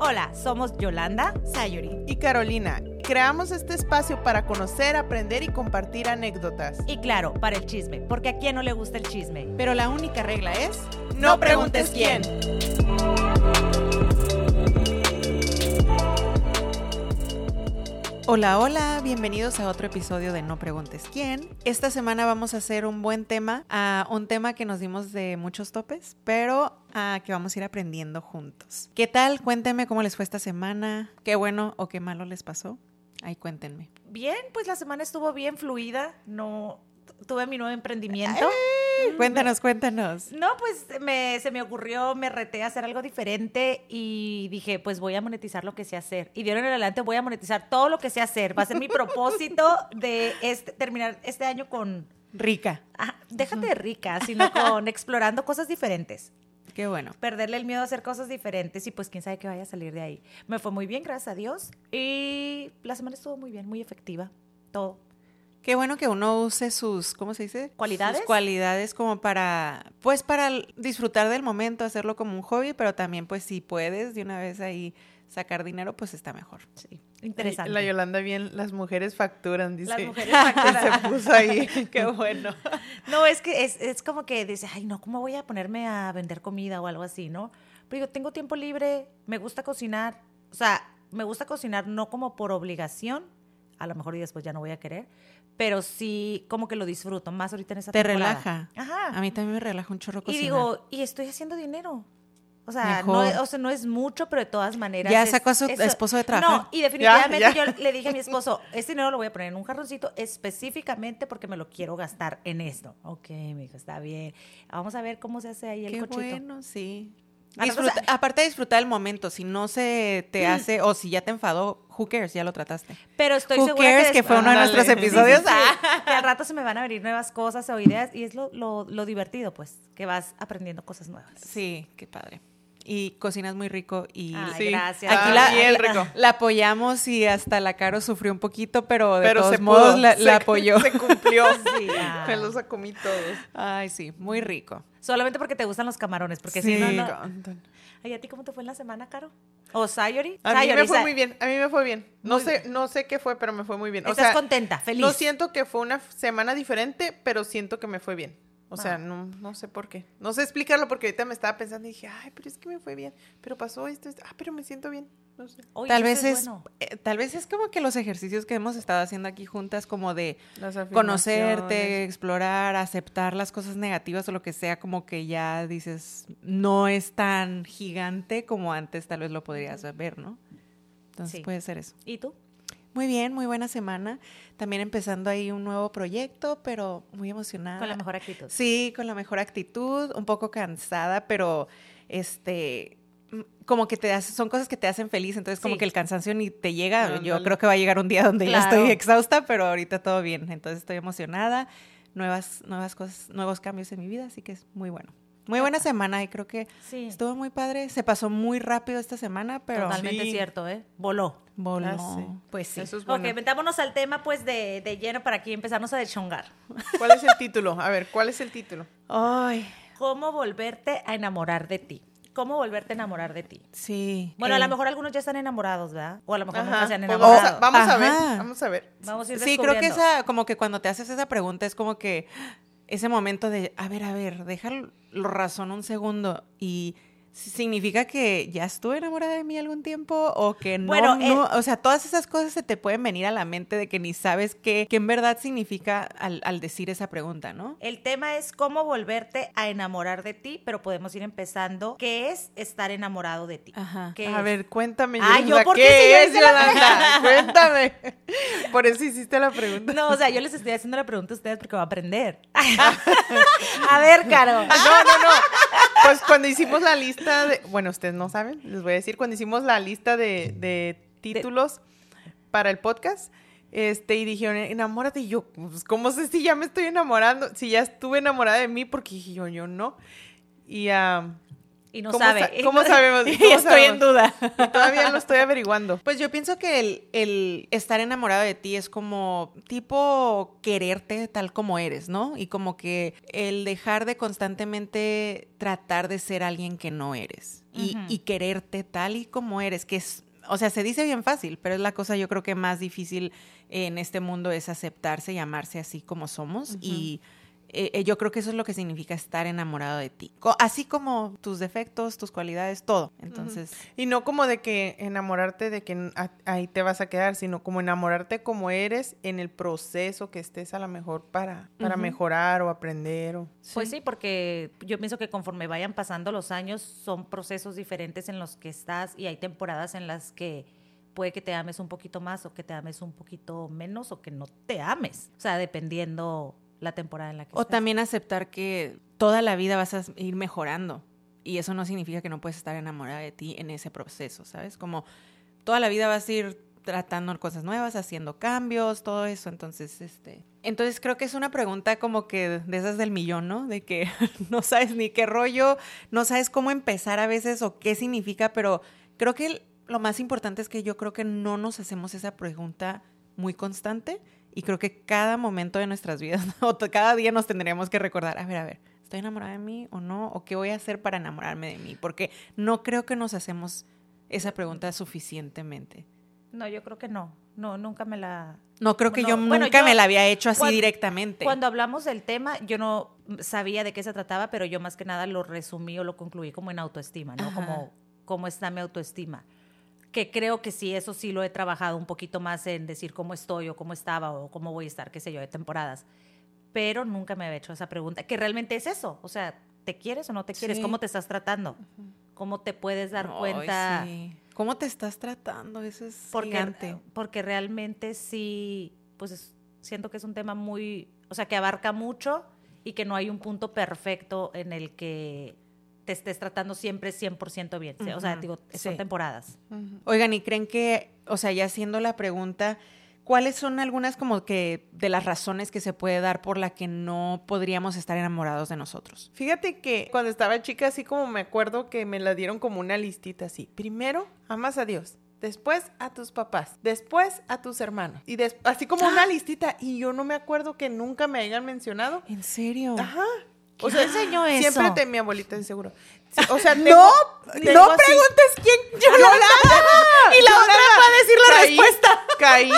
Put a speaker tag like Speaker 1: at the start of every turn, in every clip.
Speaker 1: Hola, somos Yolanda,
Speaker 2: Sayuri y Carolina. Creamos este espacio para conocer, aprender y compartir anécdotas.
Speaker 1: Y claro, para el chisme, porque a quién no le gusta el chisme.
Speaker 2: Pero la única regla es, no preguntes quién. Hola, hola, bienvenidos a otro episodio de No Preguntes quién. Esta semana vamos a hacer un buen tema, a un tema que nos dimos de muchos topes, pero a que vamos a ir aprendiendo juntos. ¿Qué tal? Cuéntenme cómo les fue esta semana, qué bueno o qué malo les pasó. Ahí cuéntenme.
Speaker 1: Bien, pues la semana estuvo bien fluida, no tuve mi nuevo emprendimiento.
Speaker 2: Cuéntanos, cuéntanos.
Speaker 1: No, pues me, se me ocurrió, me reté a hacer algo diferente y dije, pues voy a monetizar lo que sé hacer. Y ahora en adelante voy a monetizar todo lo que sé hacer. Va a ser mi propósito de este, terminar este año con...
Speaker 2: Rica.
Speaker 1: déjate de rica, sino con explorando cosas diferentes.
Speaker 2: Qué bueno.
Speaker 1: Perderle el miedo a hacer cosas diferentes y pues quién sabe qué vaya a salir de ahí. Me fue muy bien, gracias a Dios. Y la semana estuvo muy bien, muy efectiva. Todo.
Speaker 2: Qué bueno que uno use sus, ¿cómo se dice?
Speaker 1: Cualidades.
Speaker 2: Sus cualidades como para, pues para disfrutar del momento, hacerlo como un hobby, pero también pues si puedes de una vez ahí sacar dinero, pues está mejor.
Speaker 1: Sí, interesante.
Speaker 2: La Yolanda bien, las mujeres facturan, dice.
Speaker 1: Las mujeres facturan.
Speaker 2: se puso ahí, qué bueno.
Speaker 1: No, es que es, es como que dice, ay, no, ¿cómo voy a ponerme a vender comida o algo así, no? Pero yo tengo tiempo libre, me gusta cocinar, o sea, me gusta cocinar no como por obligación, a lo mejor y después ya no voy a querer, pero sí como que lo disfruto, más ahorita en esa
Speaker 2: Te
Speaker 1: temporada.
Speaker 2: relaja.
Speaker 1: Ajá.
Speaker 2: A mí también me relaja un chorro cocinar.
Speaker 1: Y digo, y estoy haciendo dinero. O sea, no, o sea, no es mucho, pero de todas maneras.
Speaker 2: Ya
Speaker 1: es,
Speaker 2: sacó a su
Speaker 1: eso-
Speaker 2: esposo de trabajar.
Speaker 1: No, y definitivamente
Speaker 2: Ya, ya.
Speaker 1: yo le dije a mi esposo, este dinero lo voy a poner en un jarroncito específicamente porque me lo quiero gastar en esto. Ok, me dijo, está bien. Vamos a ver cómo se hace ahí el
Speaker 2: Qué
Speaker 1: cochito.
Speaker 2: bueno, sí.
Speaker 1: Ah, no,
Speaker 2: Disfruta-
Speaker 1: o sea-
Speaker 2: aparte de disfrutar el momento, si no se te hace, o si ya te enfadó, who cares, ya lo trataste.
Speaker 1: Pero estoy
Speaker 2: Who
Speaker 1: segura
Speaker 2: cares
Speaker 1: que,
Speaker 2: que fue uno de nuestros
Speaker 1: sí,
Speaker 2: episodios.
Speaker 1: sí, sí. que al rato se me van a venir nuevas cosas o ideas y es lo, lo, lo divertido, pues, que vas aprendiendo cosas nuevas.
Speaker 2: Sí, qué padre. Y cocinas muy rico y
Speaker 1: Ay,
Speaker 2: Sí.
Speaker 1: gracias.
Speaker 2: Aquí la,
Speaker 1: bien
Speaker 2: la-
Speaker 1: rico.
Speaker 2: la apoyamos y hasta la Caro sufrió un poquito, pero de
Speaker 3: Pero
Speaker 2: todos
Speaker 3: se
Speaker 2: modos
Speaker 3: pudo,
Speaker 2: la,
Speaker 3: se-
Speaker 2: la apoyó.
Speaker 3: Se cumplió.
Speaker 1: Sí, ah.
Speaker 3: Me los comí todos.
Speaker 2: Ay, sí, muy rico.
Speaker 1: Solamente porque te gustan los camarones, porque
Speaker 2: Sí.
Speaker 1: si no, no. Ay, ¿a ti cómo te fue en la semana, Caro? ¿O Sayori?
Speaker 3: A mí
Speaker 1: Sayori,
Speaker 3: me fue
Speaker 1: Sa-
Speaker 3: muy bien, a mí me fue bien. No
Speaker 1: Muy
Speaker 3: sé, no sé qué fue, pero me fue muy bien. O
Speaker 1: Estás
Speaker 3: sea,
Speaker 1: contenta, feliz.
Speaker 3: no siento que fue una semana diferente, pero siento que me fue bien. O sea, no, no sé por qué. No sé explicarlo porque ahorita me estaba pensando y dije, ay, pero es que me fue bien. Pero pasó esto, esto. ah, pero me siento bien. No sé.
Speaker 1: Oye,
Speaker 2: tal vez es,
Speaker 1: bueno.
Speaker 2: eh, tal vez es como que los ejercicios que hemos estado haciendo aquí juntas, como de conocerte, explorar, aceptar las cosas negativas o lo que sea, como que ya dices, no es tan gigante como antes tal vez lo podrías ver, ¿no? Entonces
Speaker 1: Sí.
Speaker 2: puede ser eso.
Speaker 1: ¿Y tú?
Speaker 2: Muy bien, muy buena semana. También empezando ahí un nuevo proyecto, pero muy emocionada.
Speaker 1: Con la mejor actitud.
Speaker 2: Sí, con la mejor actitud, un poco cansada, pero este como que te hace, son cosas que te hacen feliz, entonces como
Speaker 1: Sí.
Speaker 2: que el cansancio ni te llega. Yo creo que va a llegar un día donde ya estoy exhausta, pero ahorita todo bien. Entonces estoy emocionada, nuevas nuevas cosas, nuevos cambios en mi vida, así que es muy bueno. Muy buena semana y creo que
Speaker 1: Sí.
Speaker 2: estuvo muy padre. Se pasó muy rápido esta semana, pero
Speaker 1: Totalmente
Speaker 3: Sí.
Speaker 1: cierto, ¿eh? Voló.
Speaker 2: voló.
Speaker 3: Ah, sí.
Speaker 2: Pues sí.
Speaker 3: Eso es
Speaker 1: Ok,
Speaker 3: bueno.
Speaker 1: metámonos al tema, pues, de, de lleno para aquí empezarnos a deschongar.
Speaker 3: ¿Cuál es el título? A ver, ¿cuál es el título?
Speaker 2: Ay,
Speaker 1: ¿Cómo volverte a enamorar de ti? ¿Cómo volverte a enamorar de ti?
Speaker 2: sí.
Speaker 1: Bueno, a lo mejor algunos ya están enamorados, ¿verdad? O a lo mejor nunca
Speaker 3: Ajá,
Speaker 1: se han
Speaker 3: pues
Speaker 1: enamorado.
Speaker 3: vamos, a, vamos a ver, vamos a ver.
Speaker 1: Vamos a ir
Speaker 2: Sí, creo que esa, como que cuando te haces esa pregunta es como que ese momento de, a ver, a ver, déjalo razón un segundo y significa que ya estuve enamorada de mí algún tiempo o que no,
Speaker 1: Bueno,
Speaker 2: no,
Speaker 1: eh,
Speaker 2: o sea, todas esas cosas se te pueden venir a la mente de que ni sabes qué, qué en verdad significa al, al decir esa pregunta, ¿no?
Speaker 1: El tema es cómo volverte a enamorar de ti, pero podemos ir empezando. ¿Qué es estar enamorado de ti?
Speaker 2: Ajá.
Speaker 1: ¿Qué
Speaker 3: A
Speaker 1: es?
Speaker 3: ver, cuéntame,
Speaker 1: Ah, ¿yo por qué
Speaker 3: ¿qué
Speaker 1: si yo
Speaker 3: es,
Speaker 1: la?
Speaker 3: Cuéntame. Por eso hiciste la pregunta.
Speaker 1: No, o sea, yo les estoy haciendo la pregunta a ustedes porque va a aprender. a ver, Caro.
Speaker 3: No, no, no. Pues cuando hicimos la lista de. Bueno, ustedes no saben, les voy a decir, cuando hicimos la lista de, de títulos para el podcast, este, y dijeron, enamórate. Yo, pues, ¿cómo sé si ya me estoy enamorando? Si ya estuve enamorada de mí, porque dije yo, yo no. Y, ah,
Speaker 1: Y no
Speaker 3: ¿Cómo
Speaker 1: sabe.
Speaker 3: sa- ¿Cómo sabemos?
Speaker 2: Y
Speaker 3: ¿Cómo
Speaker 2: estoy en duda.
Speaker 3: Y todavía lo estoy averiguando.
Speaker 2: Pues yo pienso que el, el estar enamorado de ti es como tipo quererte tal como eres, ¿no? Y como que el dejar de constantemente tratar de ser alguien que no eres y quererte tal y como eres, que es, o sea, se dice bien fácil, pero es la cosa yo creo que más difícil en este mundo es aceptarse y amarse así como somos y... eh, eh, yo creo que eso es lo que significa estar enamorado de ti. Co- así como tus defectos, tus cualidades, todo. Entonces,
Speaker 3: Y no como de que enamorarte de que ahí te vas a quedar, sino como enamorarte como eres en el proceso que estés a lo mejor para, para mejorar o aprender. O...
Speaker 1: Pues sí, porque yo pienso que conforme vayan pasando los años son procesos diferentes en los que estás y hay temporadas en las que puede que te ames un poquito más o que te ames un poquito menos o que no te ames. O sea, dependiendo la temporada en la que
Speaker 2: O también aceptar que toda la vida vas a ir mejorando. Y eso no significa que no puedes estar enamorada de ti en ese proceso, ¿sabes? Como toda la vida vas a ir tratando cosas nuevas, haciendo cambios, todo eso. Entonces, este. Entonces creo que es una pregunta como que de esas del millón, ¿no? De que no sabes ni qué rollo, no sabes cómo empezar a veces o qué significa, pero creo que lo más importante es que yo creo que no nos hacemos esa pregunta muy constante y creo que cada momento de nuestras vidas o cada día nos tendríamos que recordar, a ver, a ver, ¿estoy enamorada de mí o no? ¿O qué voy a hacer para enamorarme de mí? Porque no creo que nos hacemos esa pregunta suficientemente.
Speaker 1: No, yo creo que no. No, nunca me la...
Speaker 2: No creo que
Speaker 1: No,
Speaker 2: yo
Speaker 1: bueno,
Speaker 2: nunca
Speaker 1: yo-
Speaker 2: me la había hecho así directamente.
Speaker 1: Cuando hablamos del tema, yo no sabía de qué se trataba, pero yo más que nada lo resumí o lo concluí como en autoestima, ¿no?
Speaker 2: Ajá.
Speaker 1: Como cómo está mi autoestima. Que creo que sí, eso sí lo he trabajado un poquito más en decir cómo estoy o cómo estaba o cómo voy a estar, qué sé yo, de temporadas. Pero nunca me había hecho esa pregunta, que realmente es eso. O sea, ¿te quieres o no te quieres?
Speaker 2: Sí.
Speaker 1: ¿Cómo te estás tratando? ¿Cómo te puedes dar
Speaker 2: Ay,
Speaker 1: cuenta?
Speaker 2: sí. ¿Cómo te estás tratando? Eso es
Speaker 1: porque,
Speaker 2: gigante.
Speaker 1: porque realmente sí, pues es- siento que es un tema muy, o sea, que abarca mucho y que no hay un punto perfecto en el que te estés tratando siempre 100% bien. O sea, digo, son
Speaker 2: sí.
Speaker 1: temporadas.
Speaker 2: Oigan, ¿y creen que, o sea, ya haciendo la pregunta, ¿cuáles son algunas como que de las razones que se puede dar por la que no podríamos estar enamorados de nosotros?
Speaker 3: Fíjate que cuando estaba chica, así como me acuerdo que me la dieron como una listita así. Primero, amas a Dios. Después a tus papás, después a tus hermanos y des- así como una listita y yo no me acuerdo que nunca me hayan mencionado.
Speaker 2: ¿En serio?
Speaker 3: Ajá.
Speaker 1: ¿Quién te enseñó
Speaker 3: Siempre
Speaker 1: eso?
Speaker 3: te mi abuelita de seguro. O sea,
Speaker 2: No,
Speaker 3: tengo-
Speaker 2: no
Speaker 3: así-
Speaker 2: preguntes quién. Yolanda. y la otra va a decir la
Speaker 3: Caí,
Speaker 2: respuesta.
Speaker 3: Caí.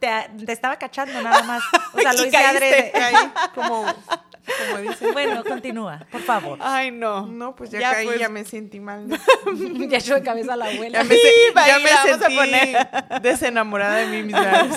Speaker 1: Te, te estaba cachando nada más. O sea, lo hice
Speaker 2: caíste.
Speaker 1: adrede.
Speaker 3: Caí como, como dicen.
Speaker 1: Bueno, continúa, por favor.
Speaker 2: Ay, no.
Speaker 3: No, pues ya,
Speaker 2: Ya,
Speaker 3: caí,
Speaker 2: pues.
Speaker 3: ya me sentí mal.
Speaker 1: ya echó de cabeza a la abuela.
Speaker 3: Ya me,
Speaker 2: Sí,
Speaker 3: ya me sentí
Speaker 2: poner.
Speaker 3: desenamorada de mí misma.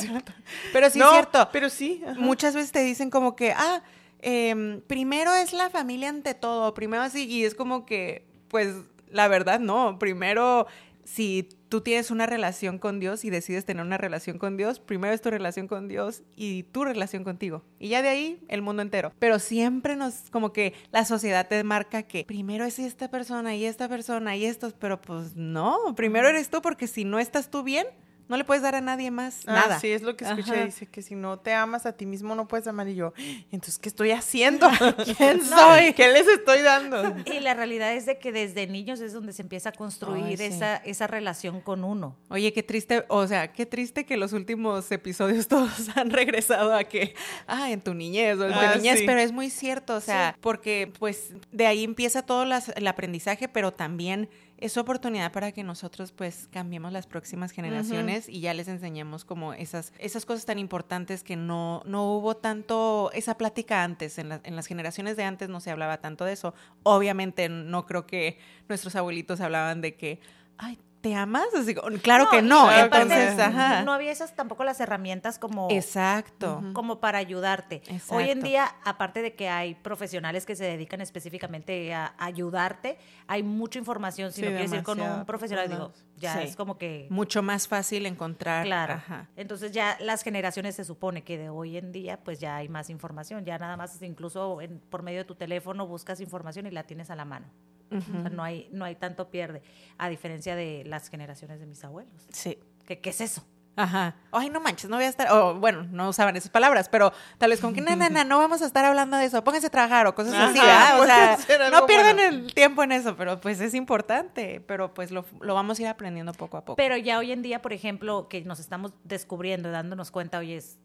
Speaker 2: Pero sí
Speaker 3: No,
Speaker 2: es cierto.
Speaker 3: Pero sí. ajá.
Speaker 2: Muchas veces te dicen como que, ah, em, primero es la familia ante todo, primero así, y es como que, pues, la verdad no, primero, si tú tienes una relación con Dios y decides tener una relación con Dios, primero es tu relación con Dios y tu relación contigo. Y ya de ahí el mundo entero. Pero siempre nos, como que la sociedad te marca que primero es esta persona y esta persona y estos, pero pues no, primero eres tú porque si no estás tú bien, no le puedes dar a nadie más
Speaker 3: Ah,
Speaker 2: nada.
Speaker 3: Sí, es lo que escuché.
Speaker 2: Ajá.
Speaker 3: Dice que si no te amas a ti mismo no puedes amar. Y yo, entonces, ¿qué estoy haciendo? ¿Quién
Speaker 2: No.
Speaker 3: soy? ¿Qué les estoy dando?
Speaker 1: Y la realidad es de que desde niños es donde se empieza a construir
Speaker 2: Ay, sí.
Speaker 1: esa, esa relación con uno.
Speaker 2: Oye, qué triste, o sea, qué triste que los últimos episodios todos han regresado a que, ah, en tu niñez o en tu
Speaker 3: Ah,
Speaker 2: niñez,
Speaker 3: sí.
Speaker 2: pero es muy cierto, o sea, porque pues de ahí empieza todo las- el aprendizaje, pero también es oportunidad para que nosotros pues cambiemos las próximas generaciones y ya les enseñemos como esas, esas cosas tan importantes que no, no hubo tanto esa plática antes, en, la- en las generaciones de antes no se hablaba tanto de eso. Obviamente no creo que nuestros abuelitos hablaban de que, ay, ¿te amas? Así, claro que no, entonces, ajá.
Speaker 1: no había esas tampoco las herramientas como,
Speaker 2: Exacto.
Speaker 1: como para ayudarte.
Speaker 2: Exacto.
Speaker 1: Hoy en día, aparte de que hay profesionales que se dedican específicamente a ayudarte, hay mucha información. Si
Speaker 3: Sí,
Speaker 1: no quieres ir con un profesional, digo, ya
Speaker 2: Sí.
Speaker 1: es como que...
Speaker 2: Mucho más fácil encontrar.
Speaker 1: Claro.
Speaker 2: Ajá.
Speaker 1: Entonces ya las generaciones se supone que de hoy en día pues ya hay más información, ya nada más incluso en- por medio de tu teléfono buscas información y la tienes a la mano. O sea, no hay no hay tanto pierde, a diferencia de las generaciones de mis abuelos.
Speaker 2: Sí.
Speaker 1: ¿Qué, qué es eso?
Speaker 2: Ajá. Ay, no manches, no voy a estar. O bueno, no usaban esas palabras, pero tal vez como que, no, no, no, no vamos a estar hablando de eso. Pónganse a trabajar o cosas así,
Speaker 3: Ajá,
Speaker 2: ¿verdad? O sea, no pierdan
Speaker 3: bueno.
Speaker 2: el tiempo en eso, pero pues es importante. Pero pues lo, lo vamos a ir aprendiendo poco a poco.
Speaker 1: Pero ya hoy en día, por ejemplo, que nos estamos descubriendo, dándonos cuenta, oye, es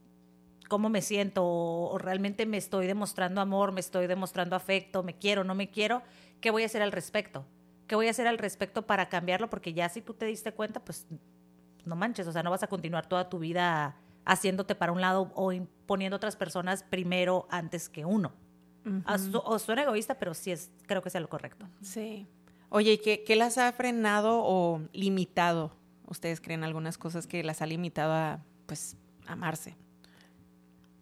Speaker 1: cómo me siento, o, o realmente me estoy demostrando amor, me estoy demostrando afecto, me quiero, no me quiero, ¿qué voy a hacer al respecto? ¿Qué voy a hacer al respecto para cambiarlo? Porque ya si tú te diste cuenta, pues no manches, o sea, no vas a continuar toda tu vida haciéndote para un lado o imponiendo otras personas primero antes que uno. Ah, O suena egoísta, pero sí es, creo que sea lo correcto.
Speaker 2: Sí. Oye, ¿y qué, qué las ha frenado o limitado? ¿Ustedes creen algunas cosas que las ha limitado a, pues, amarse?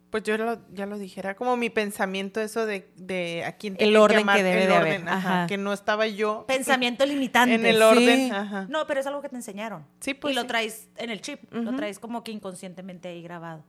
Speaker 3: Pues yo lo- ya lo dije, era como mi pensamiento eso de, de a quién
Speaker 2: El orden que debe
Speaker 3: el
Speaker 2: de
Speaker 3: orden,
Speaker 2: haber,
Speaker 3: ajá,
Speaker 2: ajá.
Speaker 3: que no estaba yo
Speaker 1: Pensamiento limitante.
Speaker 3: en el
Speaker 2: Sí.
Speaker 3: orden, ajá.
Speaker 1: No, pero es algo que te enseñaron.
Speaker 3: Sí, pues
Speaker 1: y lo traes en el chip, lo traes como que inconscientemente ahí grabado.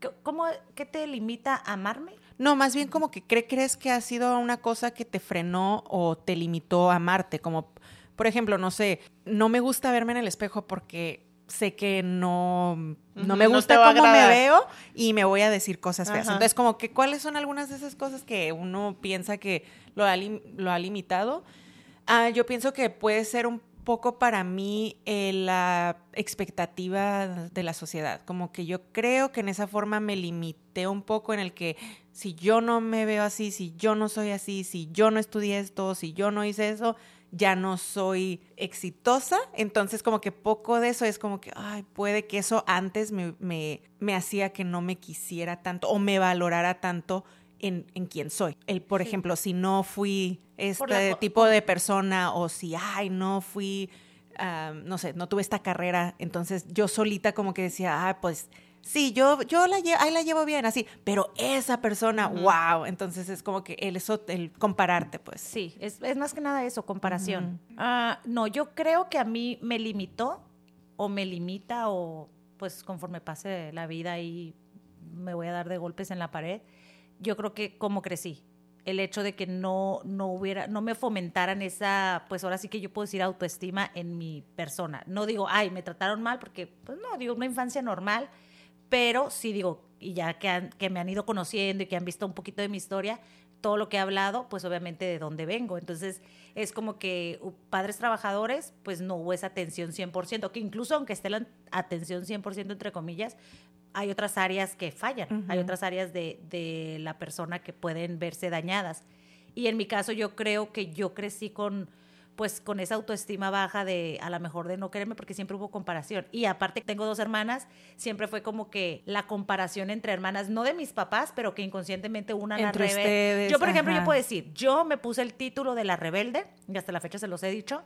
Speaker 1: ¿Qué- ¿Cómo, ¿Qué te limita a amarme?
Speaker 2: No, más bien como que cre- crees que ha sido una cosa que te frenó o te limitó a amarte. Como, por ejemplo, no sé, no me gusta verme en el espejo porque sé que no, no me gusta cómo me veo y me voy a decir cosas feas.
Speaker 3: Ajá.
Speaker 2: Entonces, como que, ¿cuáles son algunas de esas cosas que uno piensa que lo ha, lim- lo ha limitado? Ah, yo pienso que puede ser un poco para mí eh, la expectativa de la sociedad. Como que yo creo que en esa forma me limité un poco en el que si yo no me veo así, si yo no soy así, si yo no estudié esto, si yo no hice eso, ya no soy exitosa. Entonces como que poco de eso es como que, ay, puede que eso antes me, me, me hacía que no me quisiera tanto o me valorara tanto en, en quién soy. El, por
Speaker 1: Sí.
Speaker 2: ejemplo, si no fui
Speaker 1: la
Speaker 2: este tipo de persona o si, ay, no fui, ah, no sé, no tuve esta carrera, entonces yo solita como que decía, ah, pues sí, yo, yo la, lle- ahí la llevo bien, así, pero esa persona, wow, entonces es como que el, eso, el compararte, pues.
Speaker 1: Sí, es, es más que nada eso, comparación. Ah, no, yo creo que a mí me limitó o me limita o pues conforme pase la vida y me voy a dar de golpes en la pared. Yo creo que como crecí, el hecho de que no, no hubiera, no me fomentaran esa, pues ahora sí que yo puedo decir autoestima en mi persona. No digo, ay, me trataron mal, porque, pues no, digo, una infancia normal, pero sí digo, y ya que, han- que me han ido conociendo y que han visto un poquito de mi historia, todo lo que he hablado, pues obviamente de dónde vengo. Entonces, es como que uh, padres trabajadores, pues no hubo esa atención 100%, que incluso aunque esté la atención 100% entre comillas, hay otras áreas que fallan, hay
Speaker 2: Ujú.
Speaker 1: otras áreas de, de la persona que pueden verse dañadas. Y en mi caso yo creo que yo crecí con pues con esa autoestima baja de a lo mejor de no quererme porque siempre hubo comparación. Y aparte tengo dos hermanas, siempre fue como que la comparación entre hermanas, no de mis papás, pero que inconscientemente una la
Speaker 2: Entre
Speaker 1: rebelde.
Speaker 2: ustedes,
Speaker 1: Yo, por ejemplo, yo puedo decir, yo me puse el título de la rebelde, y hasta la fecha se los he dicho,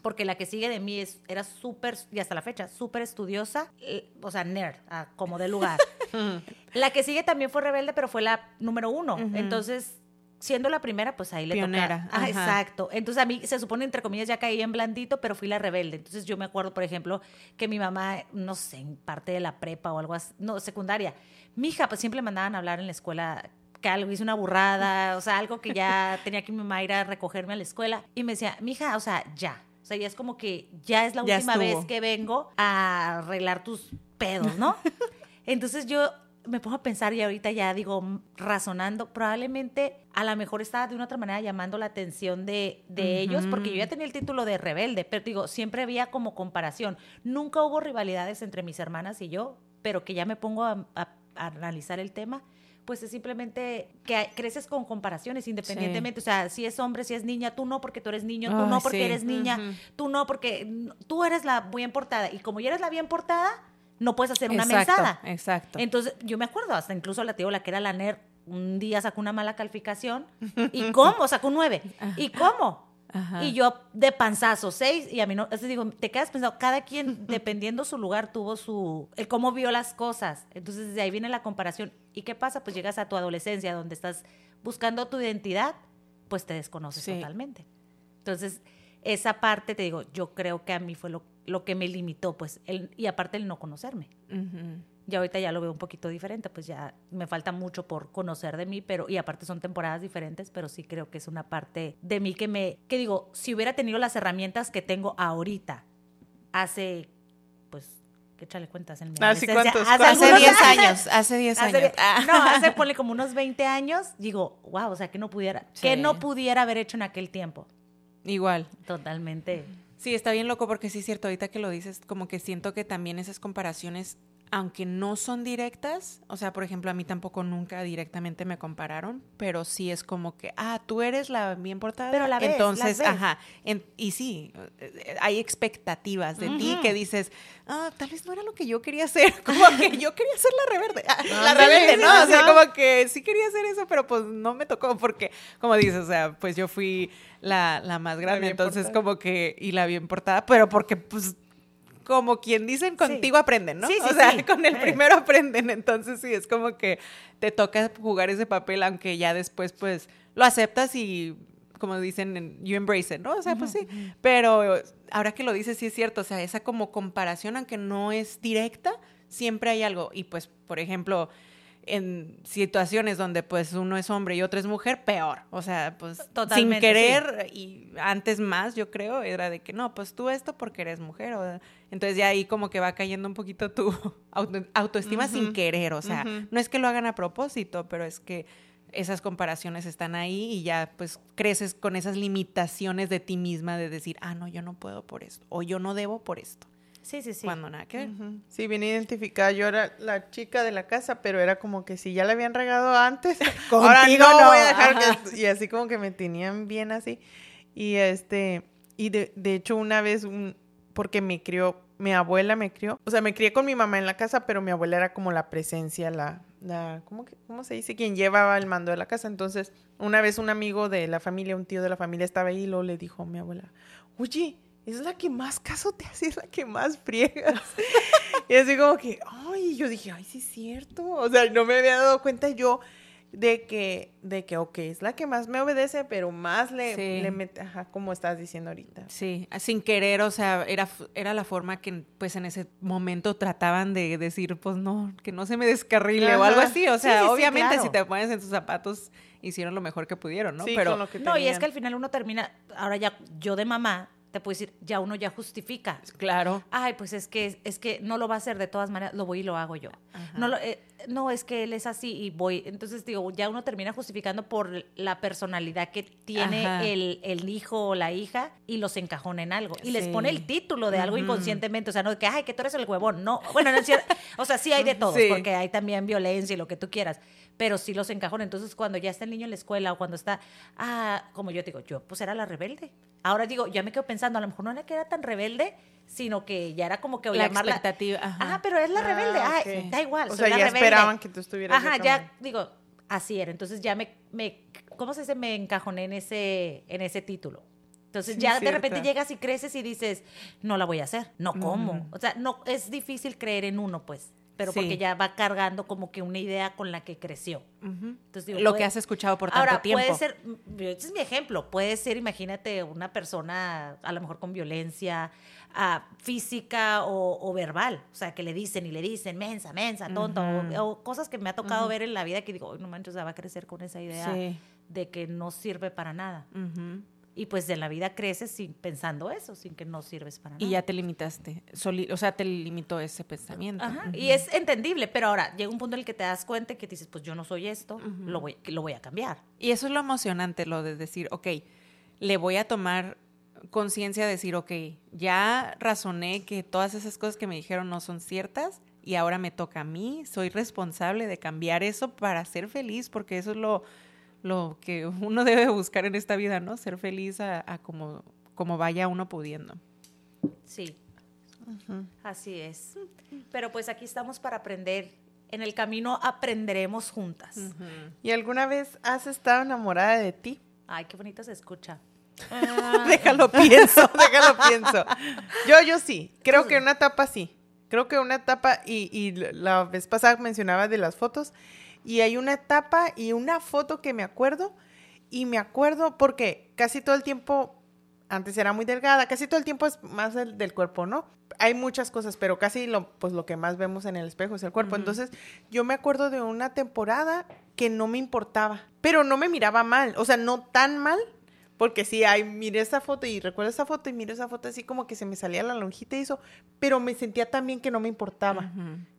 Speaker 1: porque la que sigue de mí es, era súper, y hasta la fecha, súper estudiosa, eh, o sea, nerd, ah, como de lugar. la que sigue también fue rebelde, pero fue la número uno.
Speaker 2: Ujú.
Speaker 1: Entonces, siendo la primera, pues ahí le
Speaker 2: Pionera,
Speaker 1: toca. Ah, exacto. Entonces, a mí se supone, entre comillas, ya caí en blandito, pero fui la rebelde. Entonces, yo me acuerdo, por ejemplo, que mi mamá, no sé, en parte de la prepa o algo así, no, secundaria, mi hija, pues siempre mandaban a hablar en la escuela que algo hice una burrada, o sea, algo que ya tenía que mi mamá ir a recogerme a la escuela. Y me decía, mija, o sea, ya. O sea, ya es como que ya es la
Speaker 2: Ya
Speaker 1: última
Speaker 2: estuvo.
Speaker 1: vez que vengo a arreglar tus pedos, ¿no? Entonces yo me pongo a pensar y ahorita ya digo, mm, razonando, probablemente a lo mejor estaba de una otra manera llamando la atención de, de ellos, porque yo ya tenía el título de rebelde, pero digo, siempre había como comparación. Nunca hubo rivalidades entre mis hermanas y yo, pero que ya me pongo a, a- a analizar el tema. Pues es simplemente que creces con comparaciones independientemente. O sea, si es hombre, si es niña, tú no porque tú eres niño, tú no porque
Speaker 2: sí.
Speaker 1: eres niña, tú no porque tú eres la bien portada. Y como ya eres la bien portada, no puedes hacer una
Speaker 2: exacto,
Speaker 1: mensada.
Speaker 2: Exacto.
Speaker 1: Entonces, yo me acuerdo, hasta incluso la tío, la que era la NER, un día sacó una mala calificación. ¿Y cómo? Sacó un 9. ¿Y cómo?
Speaker 2: Ajá.
Speaker 1: Y yo de panzazo, seis, y a mí no, es digo, te quedas pensando, cada quien, dependiendo su lugar, tuvo su, el cómo vio las cosas. Entonces, de ahí viene la comparación. ¿Y qué pasa? Pues llegas a tu adolescencia, donde estás buscando tu identidad, pues te desconoces
Speaker 2: Sí.
Speaker 1: totalmente. Entonces, esa parte, te digo, yo creo que a mí fue lo, lo que me limitó, pues, el, y aparte el no conocerme.
Speaker 2: Ujú.
Speaker 1: Ya ahorita ya lo veo un poquito diferente, pues ya me falta mucho por conocer de mí, pero y aparte son temporadas diferentes, pero sí creo que es una parte de mí que me que digo, si hubiera tenido las herramientas que tengo ahorita hace pues que échale cuentas en mi
Speaker 3: Ah,
Speaker 1: hace
Speaker 3: ¿Cuántos?
Speaker 2: Hace
Speaker 1: algunos
Speaker 2: 10 años, hace 10
Speaker 1: Hace
Speaker 2: años. Ah.
Speaker 1: No, hace ponle como unos 20 años, digo, wow, o sea, que no pudiera, que no pudiera haber hecho en aquel tiempo.
Speaker 2: Igual.
Speaker 1: Totalmente.
Speaker 2: Sí, está bien loco porque sí es cierto, ahorita que lo dices, como que siento que también esas comparaciones, aunque no son directas, o sea, por ejemplo, a mí tampoco nunca directamente me compararon, pero sí es como que, ah, tú eres la bien portada.
Speaker 1: Pero la ves,
Speaker 2: Entonces,
Speaker 1: ves.
Speaker 2: ajá, en- y sí, hay expectativas de ti que dices, ah, tal vez no era lo que yo quería hacer, como que yo quería ser la reverde. Ah, la rebelde, ¿no? O sea, como que sí quería hacer eso, pero pues no me tocó porque, como dices, o sea, pues yo fui la, la más grande, entonces
Speaker 3: portada.
Speaker 2: como que, y la bien portada, pero porque pues como quien dicen, contigo aprenden, ¿no?
Speaker 1: Sí, sí,
Speaker 2: o sea, con el
Speaker 1: Eh.
Speaker 2: primero aprenden, entonces sí, es como que te toca jugar ese papel, aunque ya después pues lo aceptas y como dicen, en- you embrace it, ¿no? O sea, pues sí, pero ahora que lo dices, sí es cierto, o sea, esa como comparación, aunque no es directa, siempre hay algo, y pues, por ejemplo, en situaciones donde pues uno es hombre y otro es mujer, peor. O sea, pues
Speaker 1: Totalmente,
Speaker 2: sin querer y antes más, yo creo, era de que no, pues tú esto porque eres mujer. o- entonces ya ahí como que va cayendo un poquito tu auto- autoestima sin querer. O sea, no es que lo hagan a propósito, pero es que esas comparaciones están ahí y ya pues creces con esas limitaciones de ti misma de decir, ah, no, yo no puedo por esto o yo no debo por esto.
Speaker 1: Sí, sí, sí.
Speaker 2: Cuando nada que ver.
Speaker 3: Sí, bien identificada. Yo era la chica de la casa, pero era como que si ya la habían regado antes, ahora
Speaker 2: Contigo
Speaker 3: no,
Speaker 2: no,
Speaker 3: voy a dejar que... Y así como que me tenían bien así. Y este, y de, de hecho una vez, un, porque me crió, mi abuela me crió, o sea, me crié con mi mamá en la casa, pero mi abuela era como la presencia, la, la ¿cómo, que- ¿cómo se dice? Quien llevaba el mando de la casa. Entonces, una vez un amigo de la familia, un tío de la familia estaba ahí y luego le dijo a mi abuela, oye, es la que más caso te hace, es la que más friegas. y así como que, ay, yo dije, ay, sí es cierto. O sea, no me había dado cuenta yo de que, de que, ok, es la que más me obedece, pero más le,
Speaker 2: Sí.
Speaker 3: le mete, ajá, como estás diciendo ahorita.
Speaker 2: Sí, sin querer, o sea, era, era la forma que pues en ese momento trataban de decir, pues no, que no se me descarrile o algo así. O
Speaker 1: Sí,
Speaker 2: sea,
Speaker 1: sí, sí,
Speaker 2: obviamente
Speaker 1: claro.
Speaker 2: si te pones en tus zapatos, hicieron lo mejor que pudieron, ¿no?
Speaker 3: Sí,
Speaker 2: Pero
Speaker 3: con lo que
Speaker 1: No, y es que al final uno termina, ahora ya yo de mamá, te puedo decir, ya uno ya justifica.
Speaker 2: claro.
Speaker 1: Ay, pues es que es que no lo va a hacer de todas maneras, lo voy y lo hago yo. No, lo- eh, no es que él es así y voy. Entonces digo, ya uno termina justificando por la personalidad que tiene el, el hijo o la hija y los encajona en algo. Y les pone el título de algo inconscientemente. O sea, no de que, ay, que tú eres el huevón. No, bueno, no es cierto. O sea, sí hay de todos,
Speaker 2: Sí.
Speaker 1: porque hay también violencia y lo que tú quieras. Pero sí los encajona. Entonces, cuando ya está el niño en la escuela o cuando está, ah, como yo digo, yo pues era la rebelde. Ahora digo, ya me quedo pensando, a lo mejor no era que era tan rebelde, sino que ya era como que
Speaker 2: La
Speaker 1: llamarla.
Speaker 2: expectativa, ajá.
Speaker 1: Ajá, pero es la
Speaker 3: Ah,
Speaker 1: rebelde. Ay,
Speaker 3: ok.
Speaker 1: da igual.
Speaker 3: O
Speaker 1: soy
Speaker 3: sea,
Speaker 1: la
Speaker 3: ya
Speaker 1: rebelde.
Speaker 3: esperaban que tú estuvieras
Speaker 1: Ajá, ya digo, así era. Entonces ya me, me ¿cómo se dice? Me encajoné en ese, en ese título. Entonces
Speaker 3: Sí,
Speaker 1: ya de repente llegas y creces y dices, no la voy a hacer. No, ¿cómo?
Speaker 2: Ujú.
Speaker 1: O sea, no, es difícil creer en uno, pues. Pero
Speaker 2: Sí.
Speaker 1: porque ya va cargando como que una idea con la que creció. Entonces, digo,
Speaker 2: Lo
Speaker 1: puede-
Speaker 2: que has escuchado por tanto
Speaker 1: Ahora,
Speaker 2: tiempo.
Speaker 1: puede ser, ese es mi ejemplo, puede ser, imagínate, una persona a lo mejor con violencia ah, física o, o verbal, o sea, que le dicen y le dicen, mensa, mensa, tonto, o- cosas que me ha tocado ver en la vida que digo, "Ay, no manches, o sea, va a crecer con esa idea
Speaker 2: Sí.
Speaker 1: de que no sirve para nada. Y pues en la vida creces sin, pensando eso, sin que no sirves para nada.
Speaker 2: Y ya te limitaste. Soli- o sea, te limitó ese pensamiento.
Speaker 1: Ajá,
Speaker 2: Ujú.
Speaker 1: Y es entendible, pero ahora llega un punto en el que te das cuenta y que dices, pues yo no soy esto,
Speaker 2: Ujú.
Speaker 1: lo, voy, lo voy a cambiar.
Speaker 2: Y eso es lo emocionante, lo de decir, ok, le voy a tomar conciencia de decir, ok, ya razoné que todas esas cosas que me dijeron no son ciertas y ahora me toca a mí, soy responsable de cambiar eso para ser feliz, porque eso es lo, lo que uno debe buscar en esta vida, ¿no? Ser feliz a, a como, como vaya uno pudiendo.
Speaker 1: Sí, así es. Pero pues aquí estamos para aprender. En el camino aprenderemos juntas.
Speaker 3: ¿Y alguna vez has estado enamorada de ti?
Speaker 1: Ay, qué bonito se escucha.
Speaker 3: déjalo pienso, déjalo pienso. Yo, yo sí, creo que una etapa sí. Creo que una etapa, y, y la vez pasada mencionaba de las fotos, y hay una etapa y una foto que me acuerdo, y me acuerdo porque casi todo el tiempo, antes era muy delgada, casi todo el tiempo es más del, del cuerpo, ¿no? Hay muchas cosas, pero casi lo, pues lo que más vemos en el espejo es el cuerpo. Entonces, yo me acuerdo de una temporada que no me importaba, pero no me miraba mal, o sea, no tan mal, Porque sí, ay, miré esa foto y recuerdo esa foto y miré esa foto así como que se me salía la lonjita y eso, pero me sentía tan bien que no me importaba.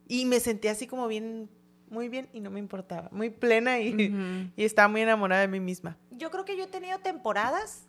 Speaker 3: Y me sentía así como bien, muy bien y no me importaba. Muy plena y, y estaba muy enamorada de mí misma.
Speaker 1: Yo creo que yo he tenido temporadas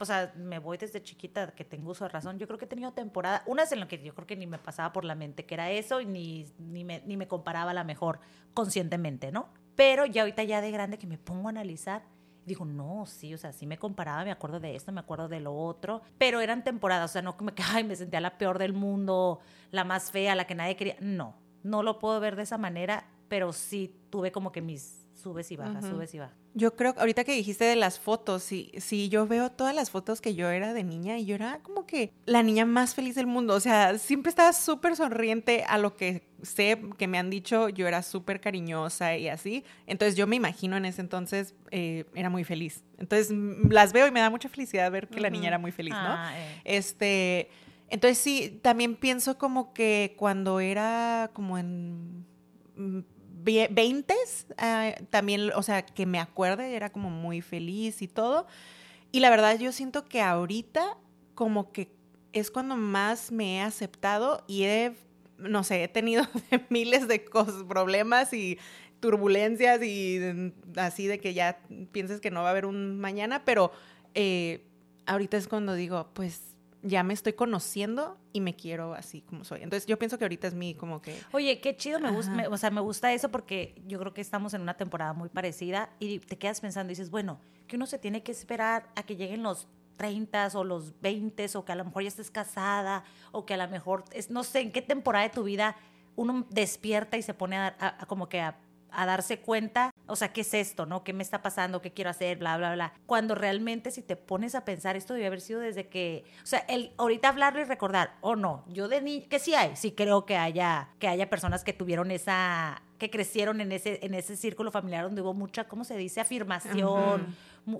Speaker 1: o sea, me voy desde chiquita que tengo uso de razón. Yo creo que he tenido temporadas, unas en las que yo creo que ni me pasaba por la mente que era eso y ni, ni, me, ni me comparaba a la mejor conscientemente, ¿no? Pero ya ahorita ya de grande que me pongo a analizar, digo, no, sí, o sea, sí me comparaba, me acuerdo de esto, me acuerdo de lo otro, pero eran temporadas, o sea, no que, ay, me sentía la peor del mundo, la más fea, la que nadie quería. No, no lo puedo ver de esa manera, pero sí tuve como que mis subes y bajas, subes y bajas.
Speaker 2: Yo creo, ahorita que dijiste de las fotos, sí, sí, yo veo todas las fotos que yo era de niña y yo era como que la niña más feliz del mundo. O sea, siempre estaba súper sonriente a lo que sé que me han dicho, yo era súper cariñosa y así. Entonces yo me imagino en ese entonces eh, era muy feliz. Entonces las veo y me da mucha felicidad ver que la niña era muy feliz, ¿no? Ah, eh. Este, entonces sí, también pienso como que cuando era como en 20 ah, también, o sea, que me acuerde, era como muy feliz y todo. Y la verdad yo siento que ahorita como que es cuando más me he aceptado y he, no sé, he tenido miles de cosas, problemas y turbulencias y así de que ya pienses que no va a haber un mañana, pero eh, ahorita es cuando digo, pues ya me estoy conociendo y me quiero así como soy. Entonces yo pienso que ahorita es mi como que...
Speaker 1: Oye, qué chido, me gusta, o sea, me gusta eso porque yo creo que estamos en una temporada muy parecida y te quedas pensando y dices, bueno, que uno se tiene que esperar a que lleguen los 30 o los 20 o que a lo mejor ya estés casada o que a lo mejor, es, no sé, en qué temporada de tu vida uno despierta y se pone a como que a a darse cuenta, o sea, ¿qué es esto, no? ¿Qué me está pasando? ¿Qué quiero hacer? Bla, bla, bla. Cuando realmente si te pones a pensar, esto debe haber sido desde que, o sea, el ahorita hablarlo y recordar, o oh, no, yo de ni que sí hay, sí creo que haya, que haya personas que tuvieron esa, que crecieron en ese, en ese círculo familiar donde hubo mucha, ¿cómo se dice? Afirmación,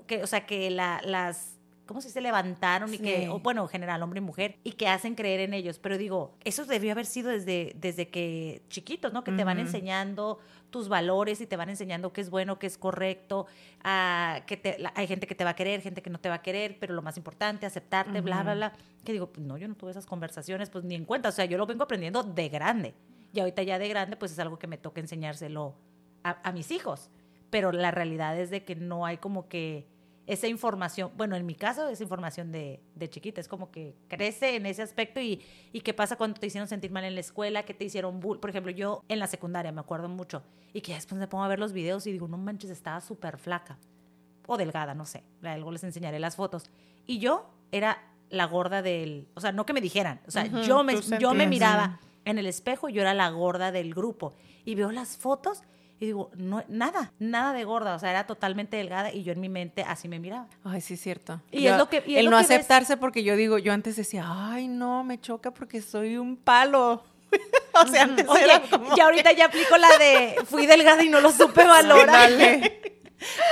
Speaker 1: que, o sea, que la, las ¿cómo se dice? Levantaron y que, o, bueno, general, hombre y mujer, y que hacen creer en ellos. Pero digo, eso debió haber sido desde, desde que chiquitos, ¿no? Que te van enseñando tus valores y te van enseñando qué es bueno, qué es correcto, a, que te, hay gente que te va a querer, gente que no te va a querer, pero lo más importante, aceptarte, bla, bla, bla. Que digo, pues no, yo no tuve esas conversaciones, pues ni en cuenta, o sea, yo lo vengo aprendiendo de grande. Y ahorita ya de grande, pues es algo que me toca enseñárselo a, a mis hijos. Pero la realidad es de que no hay como que esa información, bueno, en mi caso, esa información de, de chiquita, es como que crece en ese aspecto y, y qué pasa cuando te hicieron sentir mal en la escuela, que te hicieron bull. Por ejemplo, yo en la secundaria me acuerdo mucho y que después me pongo a ver los videos y digo, no manches, estaba súper flaca o delgada, no sé, algo les enseñaré las fotos. Y yo era la gorda del, o sea, no que me dijeran, o sea, yo, me, yo me miraba en el espejo y yo era la gorda del grupo y veo las fotos y digo, no, nada, nada de gorda, o sea, era totalmente delgada y yo en mi mente así me miraba.
Speaker 2: Ay, sí, es cierto.
Speaker 1: Y es lo que...
Speaker 2: el no aceptarse porque yo digo, yo antes decía, ay, no, me choca porque soy un palo. o sea, antes
Speaker 1: Oye, ya ahorita ya aplico la de fui delgada y no lo supe valorar.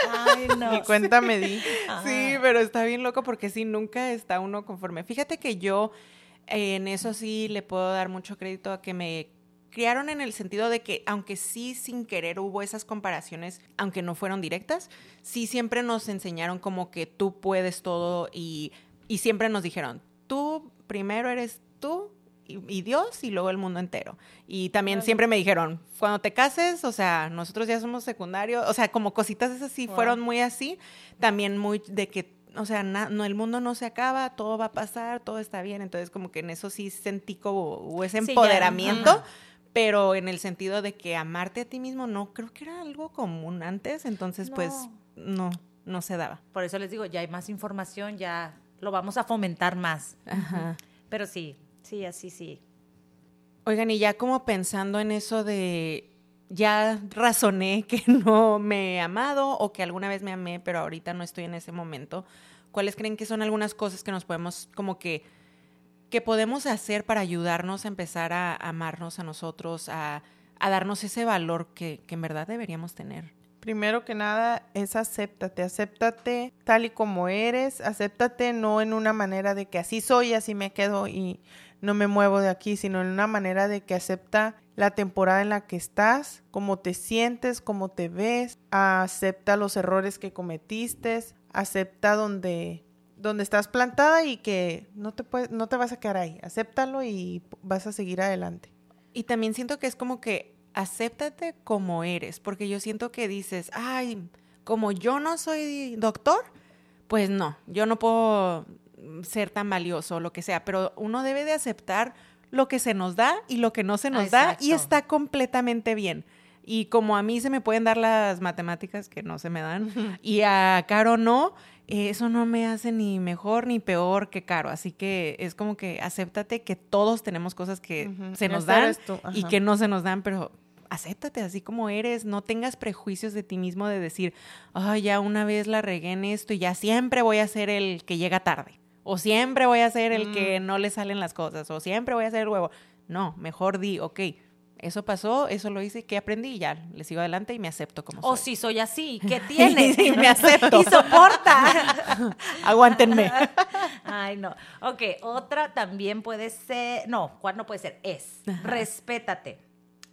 Speaker 3: Ay, no. Ni cuenta me di.
Speaker 2: Sí, pero está bien loco porque sí, nunca está uno conforme. Fíjate que yo en eso sí le puedo dar mucho crédito a que me criaron en el sentido de que, aunque sí sin querer hubo esas comparaciones, aunque no fueron directas, sí siempre nos enseñaron como que tú puedes todo y, y siempre nos dijeron, tú primero eres tú y, Dios y luego el mundo entero. Y también siempre me dijeron, cuando te cases, o sea, nosotros ya somos secundarios, o sea, como cositas esas sí fueron muy así, también muy de que o sea, no, el mundo no se acaba, todo va a pasar, todo está bien. Entonces, como que en eso sí sentí como ese empoderamiento pero en el sentido de que amarte a ti mismo no creo que era algo común antes, entonces pues no, no se daba.
Speaker 1: Por eso les digo, ya hay más información, ya lo vamos a fomentar más. Ajá. Pero sí, sí, así sí.
Speaker 2: Oigan, y ya como pensando en eso de ya razoné que no me he amado o que alguna vez me amé, pero ahorita no estoy en ese momento. ¿Cuáles creen que son algunas cosas que nos podemos como que que podemos hacer para ayudarnos a empezar a amarnos a nosotros, a, darnos ese valor que, en verdad deberíamos tener?
Speaker 3: Primero que nada es acéptate, acéptate tal y como eres, acéptate no en una manera de que así soy, así me quedo y no me muevo de aquí, sino en una manera de que acepta la temporada en la que estás, cómo te sientes, cómo te ves, acepta los errores que cometiste, acepta donde, donde estás plantada y que no te, puedes, no te vas a quedar ahí. Acéptalo y vas a seguir adelante.
Speaker 2: Y también siento que es como que acéptate como eres, porque yo siento que dices, ay, como yo no soy doctor, pues no, yo no puedo ser tan valioso o lo que sea, pero uno debe de aceptar lo que se nos da y lo que no se nos da y está completamente bien. Y como a mí se me pueden dar las matemáticas que no se me dan y a Caro no, eso no me hace ni mejor ni peor que Caro. Así que es como que acéptate que todos tenemos cosas que se nos dan y que no se nos dan, pero acéptate así como eres, no tengas prejuicios de ti mismo de decir, ay, ya una vez la regué en esto y ya siempre voy a ser el que llega tarde, o siempre voy a ser el que mm. no le salen las cosas, o siempre voy a ser el huevo. No, mejor di, ok, eso pasó, eso lo hice, ¿qué aprendí? Y ya, le sigo adelante y me acepto como soy.
Speaker 1: O si soy así, ¿qué tiene?
Speaker 2: y me acepto.
Speaker 1: y soporta.
Speaker 2: Aguántenme.
Speaker 1: Ay, no. Ok, otra también puede ser, no, ¿cuál no puede ser? Es, respétate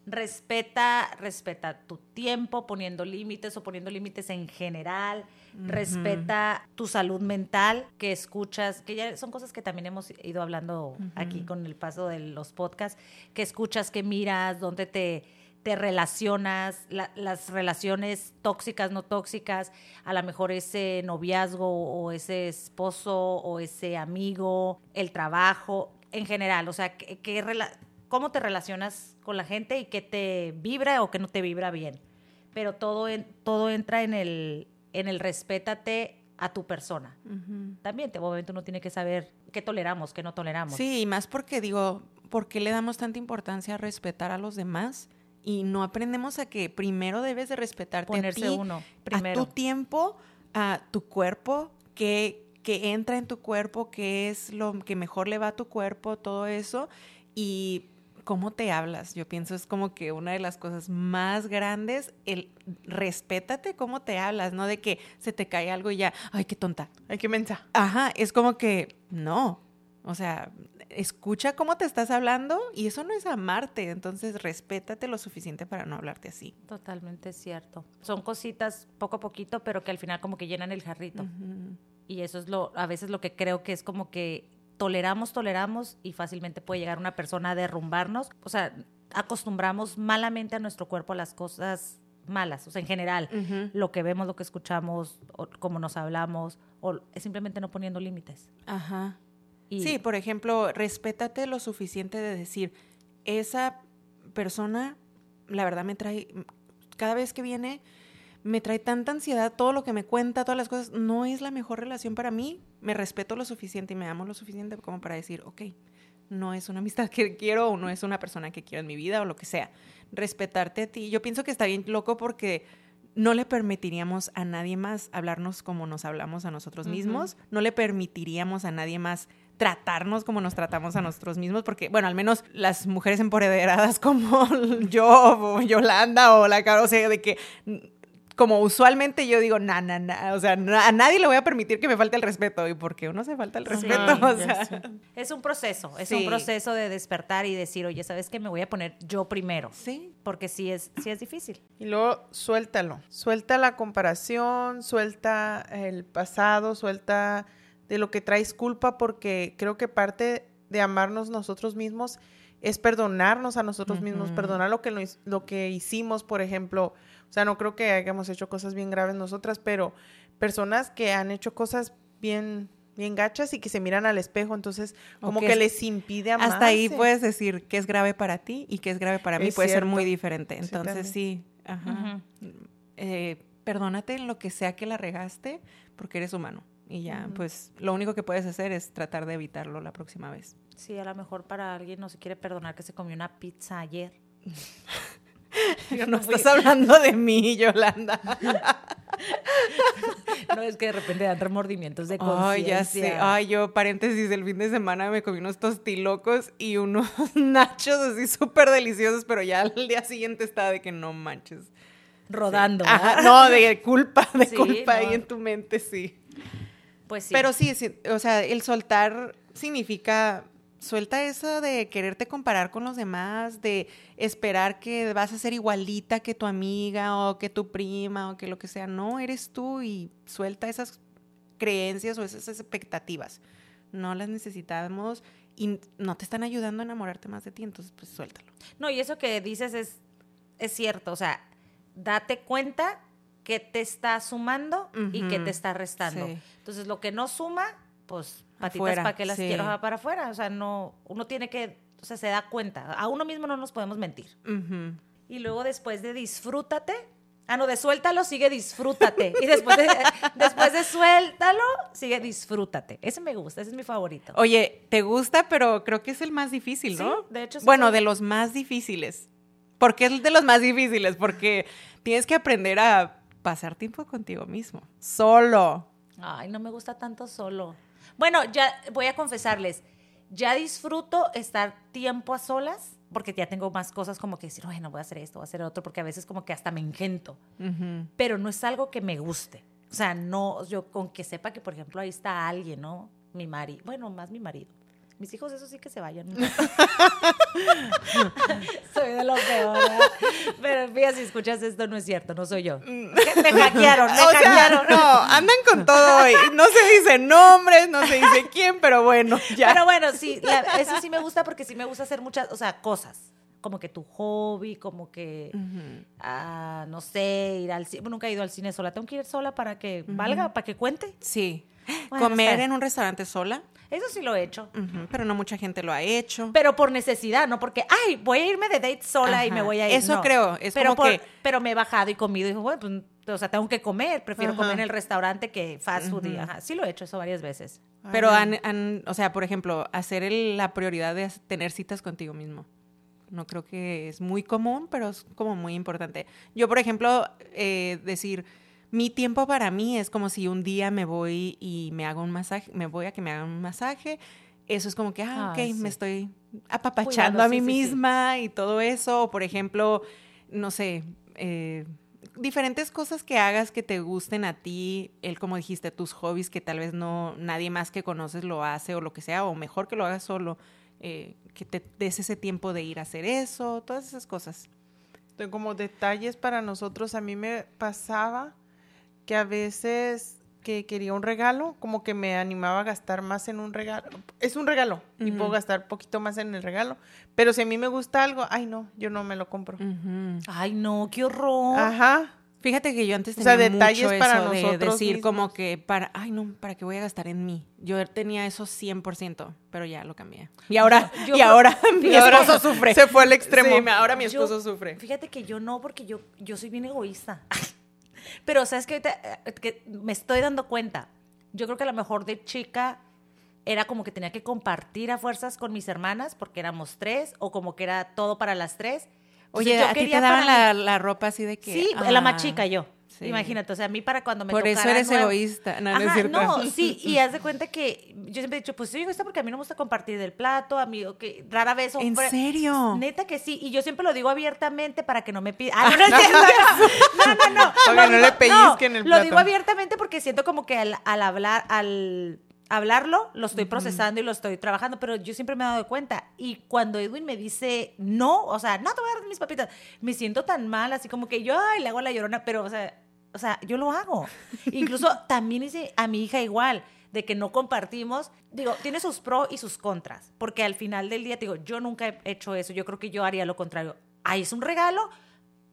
Speaker 1: respeta, respeta tu tiempo poniendo límites o poniendo límites en general, respeta tu salud mental, que escuchas, que ya son cosas que también hemos ido hablando aquí con el paso de los podcasts, que escuchas, que miras, dónde te, te relacionas, las relaciones tóxicas, no tóxicas, a lo mejor ese noviazgo o ese esposo o ese amigo, el trabajo, en general, o sea, que, cómo te relacionas con la gente y qué te vibra o qué no te vibra bien. Pero todo, todo entra en el, en el respétate a tu persona. También, de momento uno tiene que saber qué toleramos, qué no toleramos.
Speaker 2: Sí, y más porque digo, ¿por qué le damos tanta importancia a respetar a los demás? Y no aprendemos a que primero debes de respetarte
Speaker 1: Ponerse
Speaker 2: a ti,
Speaker 1: uno, primero.
Speaker 2: a tu tiempo, a tu cuerpo, que, que entra en tu cuerpo, qué es lo que mejor le va a tu cuerpo, todo eso. Y cómo te hablas. Yo pienso es como que una de las cosas más grandes, el respétate cómo te hablas, no de que se te cae algo y ya, ay, qué tonta.
Speaker 3: Ay, qué mensa.
Speaker 2: Ajá, es como que no. O sea, escucha cómo te estás hablando y eso no es amarte, entonces respétate lo suficiente para no hablarte así.
Speaker 1: Totalmente cierto. Son cositas poco a poquito, pero que al final como que llenan el jarrito. Y eso es lo, a veces lo que creo que es como que toleramos, toleramos y fácilmente puede llegar una persona a derrumbarnos. O sea, acostumbramos malamente a nuestro cuerpo a las cosas malas, o sea, en general, lo que vemos, lo que escuchamos, o cómo nos hablamos, o simplemente no poniendo límites.
Speaker 2: Ajá. sí, por ejemplo, respétate lo suficiente de decir, esa persona, la verdad me trae, cada vez que viene, me trae tanta ansiedad, todo lo que me cuenta, todas las cosas, no es la mejor relación para mí. Me respeto lo suficiente y me amo lo suficiente como para decir, ok, no es una amistad que quiero o no es una persona que quiero en mi vida o lo que sea. Respetarte a ti. Yo pienso que está bien loco porque no le permitiríamos a nadie más hablarnos como nos hablamos a nosotros mismos, no le permitiríamos a nadie más tratarnos como nos tratamos a nosotros mismos, porque, bueno, al menos las mujeres empoderadas como yo o Yolanda o la cara, o sea, de que como usualmente yo digo, na, na, na, o sea, a nadie le voy a permitir que me falte el respeto. ¿Y por qué uno se falta el respeto? o sea,
Speaker 1: es un proceso, es un proceso de despertar y decir, oye, ¿sabes qué? Me voy a poner yo primero.
Speaker 2: Sí.
Speaker 1: Porque sí es, sí es difícil.
Speaker 3: Y luego suéltalo. Suelta la comparación, suelta el pasado, suelta de lo que traes culpa, porque creo que parte de amarnos nosotros mismos es perdonarnos a nosotros mismos, perdonar lo que, lo que hicimos, por ejemplo sea, no creo que hayamos hecho cosas bien graves nosotras, pero personas que han hecho cosas bien bien gachas y que se miran al espejo, entonces como que, les impide amarse.
Speaker 2: Hasta ahí puedes decir qué es grave para ti y qué es grave para mí, puede ser muy diferente. Entonces sí, ajá. Eh, perdónate en lo que sea que la regaste porque eres humano y ya, pues lo único que puedes hacer es tratar de evitarlo la próxima vez.
Speaker 1: Sí, a lo mejor para alguien no se quiere perdonar que se comió una pizza ayer.
Speaker 2: no estás hablando de mí, Yolanda.
Speaker 1: no, es que de repente dan remordimientos de conciencia.
Speaker 2: Ay, ya sé. Ay, yo, paréntesis, el fin de semana me comí unos tostilocos y unos nachos así súper deliciosos, pero ya al día siguiente estaba de que no manches.
Speaker 1: Rodando.
Speaker 2: no, de culpa, de culpa ahí en tu mente, sí.
Speaker 1: Pues sí.
Speaker 2: Pero sí, sí, o sea, el soltar significa suelta eso de quererte comparar con los demás, de esperar que vas a ser igualita que tu amiga o que tu prima o que lo que sea. No, eres tú y suelta esas creencias o esas expectativas. No las necesitamos y no te están ayudando a enamorarte más de ti, entonces pues suéltalo.
Speaker 1: No, y eso que dices es, es cierto, o sea, date cuenta que te está sumando y que te está restando.
Speaker 2: sí.
Speaker 1: Entonces, lo que no suma, pues patitas para que las
Speaker 2: sí.
Speaker 1: quiero para afuera. O sea, no, uno tiene que, o sea, se da cuenta. A uno mismo no nos podemos mentir. Y luego después de disfrútate, ah, no, de suéltalo, sigue disfrútate. Y después de, después de suéltalo, sigue disfrútate. Ese me gusta, ese es mi favorito.
Speaker 2: Oye, te gusta, pero creo que es el más difícil, ¿no?
Speaker 1: Sí, de hecho, sí
Speaker 2: Bueno,
Speaker 1: soy-
Speaker 2: de los más difíciles. ¿Por qué es de los más difíciles? Porque tienes que aprender a pasar tiempo contigo mismo, solo.
Speaker 1: Ay, no me gusta tanto solo. Bueno, ya voy a confesarles, ya disfruto estar tiempo a solas porque ya tengo más cosas como que decir, bueno, voy a hacer esto, voy a hacer otro, porque a veces como que hasta me engento,
Speaker 2: Ujú.
Speaker 1: pero no es algo que me guste. O sea, no, yo con que sepa que, por ejemplo, ahí está alguien, ¿no? Mi marido, bueno, más mi marido. Mis hijos, eso sí que se vayan. soy de lo peor. Pero fíjate, si escuchas esto, no es cierto, no soy yo. Me hackearon, me
Speaker 2: O sea,
Speaker 1: hackearon.
Speaker 2: no, andan con todo hoy. No se dicen nombres, no se dice quién, pero bueno, ya.
Speaker 1: Pero bueno, sí, la- eso sí me gusta porque sí me gusta hacer muchas, o sea, cosas. Como que tu hobby, como que, ah, no sé, ir al cine. Nunca he ido al cine sola. Tengo que ir sola para que valga, para que cuente.
Speaker 2: Sí.
Speaker 1: Bueno,
Speaker 2: Comer en un restaurante sola,
Speaker 1: Eso sí lo he hecho.
Speaker 2: ujú, pero no mucha gente lo ha hecho.
Speaker 1: Pero por necesidad, no porque, ay, voy a irme de date sola y
Speaker 2: Ajá.
Speaker 1: me voy a ir.
Speaker 2: Eso
Speaker 1: no.
Speaker 2: creo, es
Speaker 1: pero
Speaker 2: como
Speaker 1: por-
Speaker 2: que-
Speaker 1: Pero me he bajado y comido y digo, bueno, pues, o sea, tengo que comer. Prefiero
Speaker 3: Ajá.
Speaker 1: comer en el restaurante que fast food. y, ajá, sí lo he hecho eso varias veces.
Speaker 2: Pero han, han- o sea, por ejemplo, hacer el- la prioridad de tener citas contigo mismo. No creo que es muy común, pero es como muy importante. Yo, por ejemplo, eh, decir, mi tiempo para mí es como si un día me voy y me hago un masaje, me voy a que me hagan un masaje. Eso es como que, ah, ok,
Speaker 1: sí.
Speaker 2: me estoy apapachando
Speaker 1: Cuidado,
Speaker 2: a
Speaker 1: sí,
Speaker 2: mí
Speaker 1: sí, sí.
Speaker 2: misma y todo eso. O, por ejemplo, no sé, eh, diferentes cosas que hagas que te gusten a ti, el como dijiste, tus hobbies que tal vez no nadie más que conoces lo hace o lo que sea, o mejor que lo hagas solo, eh, que te des ese tiempo de ir a hacer eso, todas esas cosas.
Speaker 3: Tengo como detalles para nosotros. A mí me pasaba que a veces que quería un regalo, como que me animaba a gastar más en un regalo. Es un regalo y puedo gastar poquito más en el regalo. Pero si a mí me gusta algo, ay no, yo no me lo compro.
Speaker 1: Ay, no, qué horror.
Speaker 3: Ajá.
Speaker 2: Fíjate que yo antes
Speaker 3: O
Speaker 2: tenía
Speaker 3: sea, detalles
Speaker 2: mucho
Speaker 3: para
Speaker 2: eso de
Speaker 3: nosotros
Speaker 2: decir como que para, ay no, ¿para qué voy a gastar en mí? Yo tenía eso 100%, pero ya lo cambié. Y ahora,
Speaker 1: Yo
Speaker 2: y ahora mi esposo sufre.
Speaker 3: Se fue al extremo.
Speaker 2: Sí, ahora mi
Speaker 1: Yo-
Speaker 2: esposo sufre.
Speaker 1: Fíjate que yo no, porque yo, yo soy bien egoísta. Pero sabes que ahorita eh, que me estoy dando cuenta. Yo creo que a lo mejor de chica era como que tenía que compartir a fuerzas con mis hermanas porque éramos tres o como que era todo para las tres. Entonces,
Speaker 2: Oye,
Speaker 1: yo
Speaker 2: a ti te daban la, la ropa así de que...
Speaker 1: Sí, la más
Speaker 2: ah,
Speaker 1: chica yo.
Speaker 2: Sí.
Speaker 1: Imagínate, o sea, a mí para cuando me
Speaker 2: Por eso eres
Speaker 1: nuevo-
Speaker 2: egoísta. No, no es
Speaker 1: Ajá,
Speaker 2: cierto.
Speaker 1: no, sí, y haz de cuenta que yo siempre he dicho, pues soy egoísta porque a mí no me gusta compartir del plato, a mí, rara vez...
Speaker 2: ¿En serio?
Speaker 1: Neta que sí, y yo siempre lo digo abiertamente para que no me pidan. Ah, no, no, no, no, no, no.
Speaker 3: No le pellizquen el
Speaker 1: Lo
Speaker 3: plato.
Speaker 1: digo abiertamente porque siento como que al, al hablar, al hablarlo, lo estoy procesando y lo estoy trabajando, pero yo siempre me he dado cuenta. Y cuando Edwin me dice no, o sea, no te voy a dar mis papitas, me siento tan mal, así como que yo, ay, le hago la llorona, pero, o sea, o sea, yo lo hago. Incluso también hice a mi hija igual de que no compartimos, digo, tiene sus pros y sus contras, porque al final del día, digo, yo nunca he hecho eso, yo creo que yo haría lo contrario. Ahí es un regalo,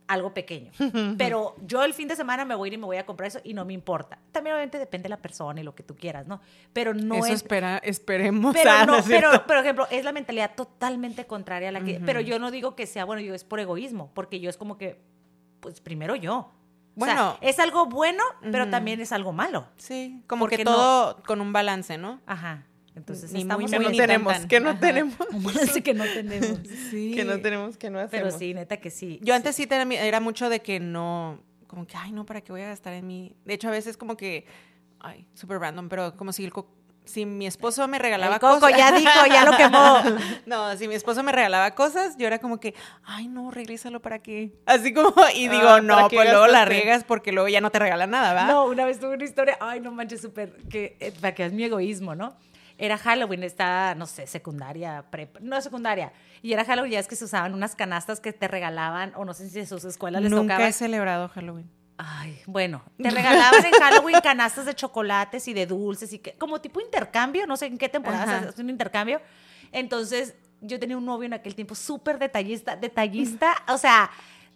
Speaker 1: algo pequeño, pero yo el fin de semana me voy a ir y me voy a comprar eso y no me importa. También obviamente depende de la persona y lo que tú quieras, ¿no? Pero no
Speaker 2: eso
Speaker 1: es...
Speaker 2: espera, esperemos.
Speaker 1: Pero
Speaker 2: ah,
Speaker 1: no,
Speaker 2: cierto.
Speaker 1: pero, por ejemplo, es la mentalidad totalmente contraria a la que... Pero yo no digo que sea, bueno, yo es por egoísmo, porque yo es como que, pues primero yo.
Speaker 2: Bueno.
Speaker 1: o sea, es algo bueno, pero también es algo malo.
Speaker 2: Sí, como que
Speaker 1: no-
Speaker 2: todo con un balance, ¿no?
Speaker 1: Ajá. Entonces
Speaker 2: Ni
Speaker 1: estamos
Speaker 2: muy,
Speaker 3: Que
Speaker 2: muy
Speaker 3: no
Speaker 2: ni
Speaker 3: tenemos,
Speaker 2: tan, tan.
Speaker 3: que no
Speaker 2: Ajá.
Speaker 3: tenemos.
Speaker 1: Un balance que no tenemos.
Speaker 2: Sí.
Speaker 3: Que no tenemos, que no hacemos.
Speaker 1: Pero sí, neta que sí.
Speaker 2: Yo antes sí tenía- era mucho de que no, como que, ay, no, ¿para qué voy a gastar en mí? De hecho, a veces como que, ay, súper random, pero como si el co- si mi esposo me regalaba
Speaker 1: El coco
Speaker 2: cosas.
Speaker 1: ya dijo, ya lo quemó.
Speaker 2: no, si mi esposo me regalaba cosas, yo era como que, ay, no, regrésalo para qué. Así como, y digo,
Speaker 3: Ah, ¿para
Speaker 2: no, pues luego la riegas porque luego ya no te regala nada, ¿va?
Speaker 1: No, una vez tuve una historia, ay, no manches, súper, que, eh, para que es mi egoísmo, ¿no? Era Halloween, estaba, no sé, secundaria, prepa, no secundaria. Y era Halloween, ya es que se usaban unas canastas que te regalaban, o no sé si en sus escuelas les
Speaker 2: Nunca
Speaker 1: tocaba.
Speaker 2: he celebrado Halloween.
Speaker 1: Ay, bueno, te regalaban en Halloween canastas de chocolates y de dulces y que, como tipo intercambio, no sé en qué temporada
Speaker 2: Ajá.
Speaker 1: se hace un intercambio. Entonces, yo tenía un novio en aquel tiempo súper detallista, detallista, o sea,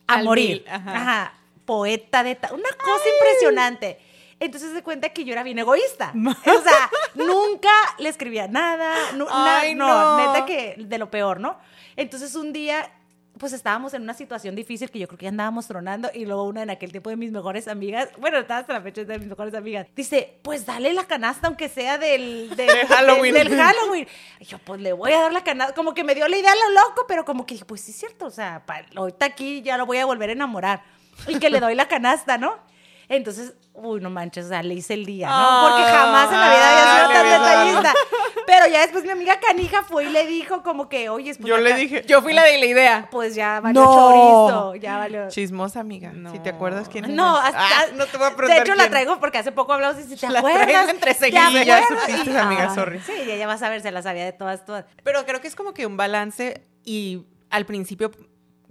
Speaker 1: a
Speaker 2: Al
Speaker 1: morir.
Speaker 2: mil, ajá.
Speaker 1: Ajá. Poeta, deta- una cosa impresionante. Entonces se cuenta que yo era bien egoísta. O sea, nunca le escribía nada. nu- na-
Speaker 2: Ay,
Speaker 1: no,
Speaker 2: no.
Speaker 1: neta que de lo peor, ¿no? Entonces un día, pues estábamos en una situación difícil que yo creo que ya andábamos tronando y luego una en aquel tiempo de mis mejores amigas, bueno, estaba hasta la fecha de mis mejores amigas, dice, pues dale la canasta aunque sea del, del,
Speaker 3: De Halloween.
Speaker 1: del, del Halloween. Y yo, pues le voy a dar la canasta, como que me dio la idea a lo loco, pero como que dije, pues sí es cierto, o sea, pa- ahorita aquí ya lo voy a volver a enamorar. Y que le doy la canasta, ¿no? Entonces, uy, no manches, o sea, le hice el día, ¿no? Porque jamás en la vida había sido tan detallista. Pero ya después mi amiga Canija fue y le dijo como que, oye, pues
Speaker 3: Yo le dije,
Speaker 2: Yo fui la de la idea.
Speaker 1: Pues ya valió
Speaker 3: No.
Speaker 1: chorizo, ya valió.
Speaker 3: chismosa amiga, si te
Speaker 2: No.
Speaker 3: acuerdas quién
Speaker 1: No,
Speaker 3: es.
Speaker 1: hasta,
Speaker 3: Ah, no te voy a
Speaker 1: De
Speaker 3: preguntar
Speaker 1: hecho, la traigo porque hace poco hablamos y si te
Speaker 2: La
Speaker 1: acuerdas.
Speaker 2: traigo entre
Speaker 1: ¿Te
Speaker 2: seguidas.
Speaker 3: Sí, ya supiste,
Speaker 1: Y-
Speaker 3: amiga, sorry.
Speaker 1: Sí, ya, ya vas a ver, se la sabía de todas, todas.
Speaker 2: Pero creo que es como que un balance y al principio,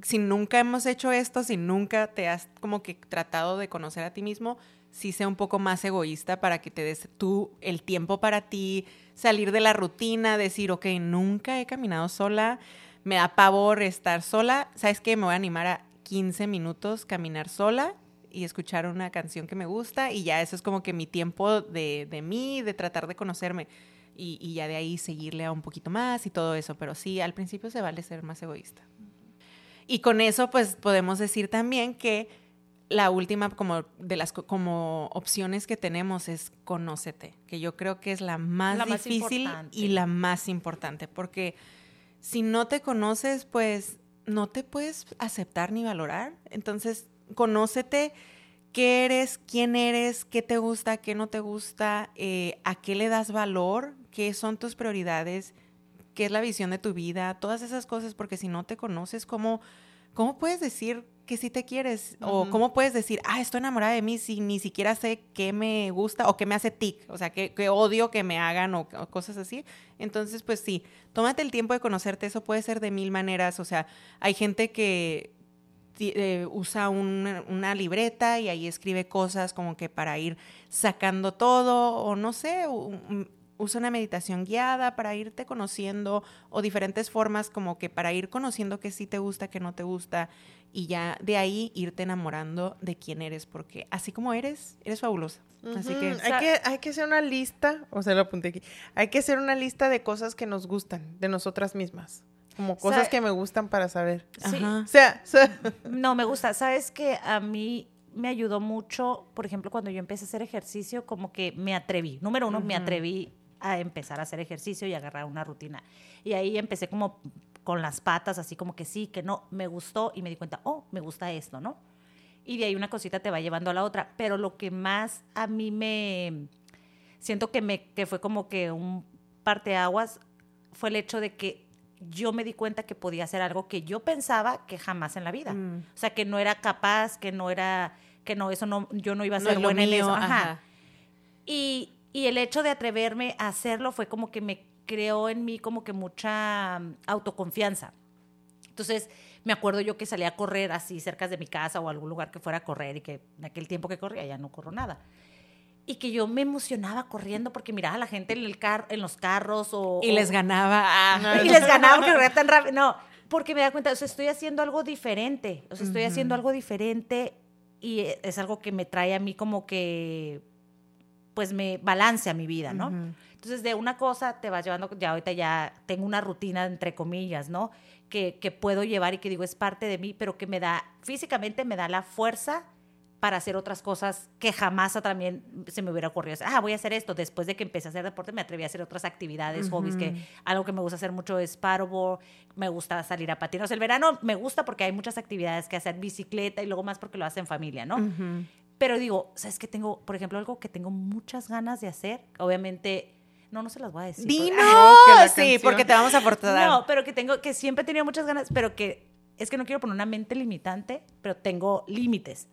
Speaker 2: si nunca hemos hecho esto, si nunca te has como que tratado de conocer a ti mismo, sí sea un poco más egoísta para que te des tú el tiempo para ti, salir de la rutina, decir, ok, nunca he caminado sola, me da pavor estar sola, ¿sabes qué? Me voy a animar a 15 minutos caminar sola y escuchar una canción que me gusta y ya eso es como que mi tiempo de, de mí, de tratar de conocerme y, y ya de ahí seguirle a un poquito más y todo eso, pero sí, al principio se vale ser más egoísta. Y con eso pues podemos decir también que la última como de las co- como opciones que tenemos es conócete, que yo creo que es la más
Speaker 1: La
Speaker 2: difícil y la más importante, porque si no te conoces, pues no te puedes aceptar ni valorar. Entonces, conócete qué eres, quién eres, qué te gusta, qué no te gusta, eh, a qué le das valor, qué son tus prioridades, qué es la visión de tu vida, todas esas cosas, porque si no te conoces, ¿cómo, cómo puedes decir que sí te quieres? O cómo puedes decir, ah, estoy enamorada de mí si ni siquiera sé qué me gusta o qué me hace tic, o sea, qué, qué odio que me hagan o, o cosas así. Entonces, pues sí, tómate el tiempo de conocerte, eso puede ser de mil maneras, o sea, hay gente que eh, usa un- una libreta y ahí escribe cosas como que para ir sacando todo o no sé, usa una meditación guiada para irte conociendo o diferentes formas como que para ir conociendo que sí te gusta, que no te gusta y ya de ahí irte enamorando de quién eres porque así como eres, eres fabulosa. Así que
Speaker 3: hay que hay que hacer una lista, o sea, lo apunté aquí. Hay que hacer una lista de cosas que nos gustan de nosotras mismas, como cosas
Speaker 1: Sa-
Speaker 3: que me gustan para saber.
Speaker 1: Sí.
Speaker 2: Ajá.
Speaker 3: O sea, o sea,
Speaker 1: No, me gusta. Sabes que a mí me ayudó mucho, por ejemplo, cuando yo empecé a hacer ejercicio, como que me atreví. Número uno, me atreví a empezar a hacer ejercicio y agarrar una rutina. Y ahí empecé como con las patas, así como que sí, que no, me gustó y me di cuenta, oh, me gusta esto, ¿no? Y de ahí una cosita te va llevando a la otra. Pero lo que más a mí me siento que me que fue como que un parteaguas fue el hecho de que yo me di cuenta que podía hacer algo que yo pensaba que jamás en la vida.
Speaker 2: Mm.
Speaker 1: O sea, que no era capaz, que no era, que no, eso no, yo no iba a
Speaker 2: No
Speaker 1: ser
Speaker 2: lo
Speaker 1: buena en eso. Ajá.
Speaker 2: ajá.
Speaker 1: Y, y el hecho de atreverme a hacerlo fue como que me creó en mí como que mucha mm, autoconfianza. Entonces, me acuerdo yo que salía a correr así cerca de mi casa o algún lugar que fuera a correr y que en aquel tiempo que corría ya no corro nada. Y que yo me emocionaba corriendo porque miraba a la gente en, el car en los carros o...
Speaker 2: Y les ganaba. ah.
Speaker 1: y les ganaba porque corría tan rápido. No, porque me da cuenta, o sea, estoy haciendo algo diferente. O sea, estoy haciendo algo diferente y e- es algo que me trae a mí como que, pues me balance a mi vida, ¿no?
Speaker 2: Ujú.
Speaker 1: Entonces, de una cosa te vas llevando, ya ahorita ya tengo una rutina, entre comillas, ¿no? Que, que puedo llevar y que digo es parte de mí, pero que me da, físicamente me da la fuerza para hacer otras cosas que jamás también se me hubiera ocurrido. Ah, voy a hacer esto. Después de que empecé a hacer deporte, me atreví a hacer otras actividades, hobbies, que algo que me gusta hacer mucho es paddleboard, me gusta salir a patinar. O sea, el verano me gusta porque hay muchas actividades que hacer, bicicleta y luego más porque lo hacen familia, ¿no? Pero digo, ¿sabes qué tengo? Por ejemplo, algo que tengo muchas ganas de hacer. Obviamente, no, no se las voy a decir. porque-
Speaker 2: ¡Dino!
Speaker 3: Que la
Speaker 2: sí,
Speaker 3: canción.
Speaker 2: porque te vamos a aportar.
Speaker 1: No, pero que tengo, que siempre he tenido muchas ganas, pero que es que no quiero poner una mente limitante, pero tengo límites.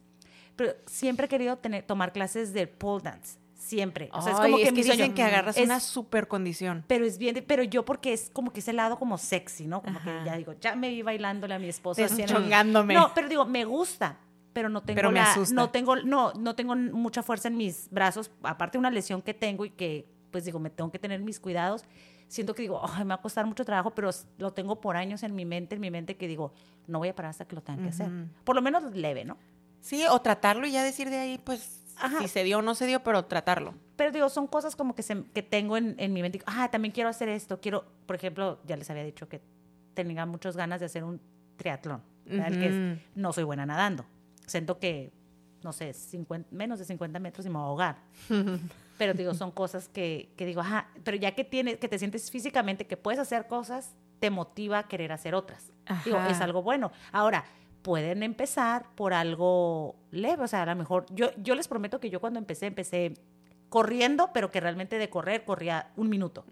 Speaker 1: Pero siempre he querido tener, tomar clases de pole dance. Siempre. O sea, es como
Speaker 2: Ay,
Speaker 1: que mi
Speaker 2: dicen
Speaker 1: sueño.
Speaker 2: que agarras
Speaker 1: Es-
Speaker 2: una super condición.
Speaker 1: Pero es bien, pero yo porque es como que ese lado como sexy, ¿no? Como
Speaker 2: Ajá.
Speaker 1: que ya digo, ya me vi bailándole a mi esposo.
Speaker 2: Deschongándome.
Speaker 1: No, pero digo, me gusta. Pero no tengo
Speaker 2: Pero me
Speaker 1: la- no tengo no no tengo mucha fuerza en mis brazos, aparte de una lesión que tengo y que pues digo, me tengo que tener mis cuidados. Siento que digo, "Ay, me va a costar mucho trabajo, pero lo tengo por años en mi mente, en mi mente que digo, no voy a parar hasta que lo tenga que hacer. Por lo menos leve, ¿no?
Speaker 2: Sí, o tratarlo y ya decir de ahí, pues,
Speaker 1: Ajá.
Speaker 2: si se dio o no se dio, pero tratarlo.
Speaker 1: Pero digo, son cosas como que, se, que tengo en, en mi mente. Ah, también quiero hacer esto. Quiero, por ejemplo, ya les había dicho que tenía muchas ganas de hacer un triatlón. que es- no soy buena nadando. Siento que, no sé, 50 menos de 50 metros y me voy a ahogar. Pero digo, son cosas que, que digo, ajá, pero ya que tienes, que te sientes físicamente que puedes hacer cosas, te motiva a querer hacer otras. Digo, es algo bueno. Ahora, pueden empezar por algo leve, o sea, a lo mejor, yo, yo les prometo que yo cuando empecé, empecé corriendo, pero que realmente de correr corría un minuto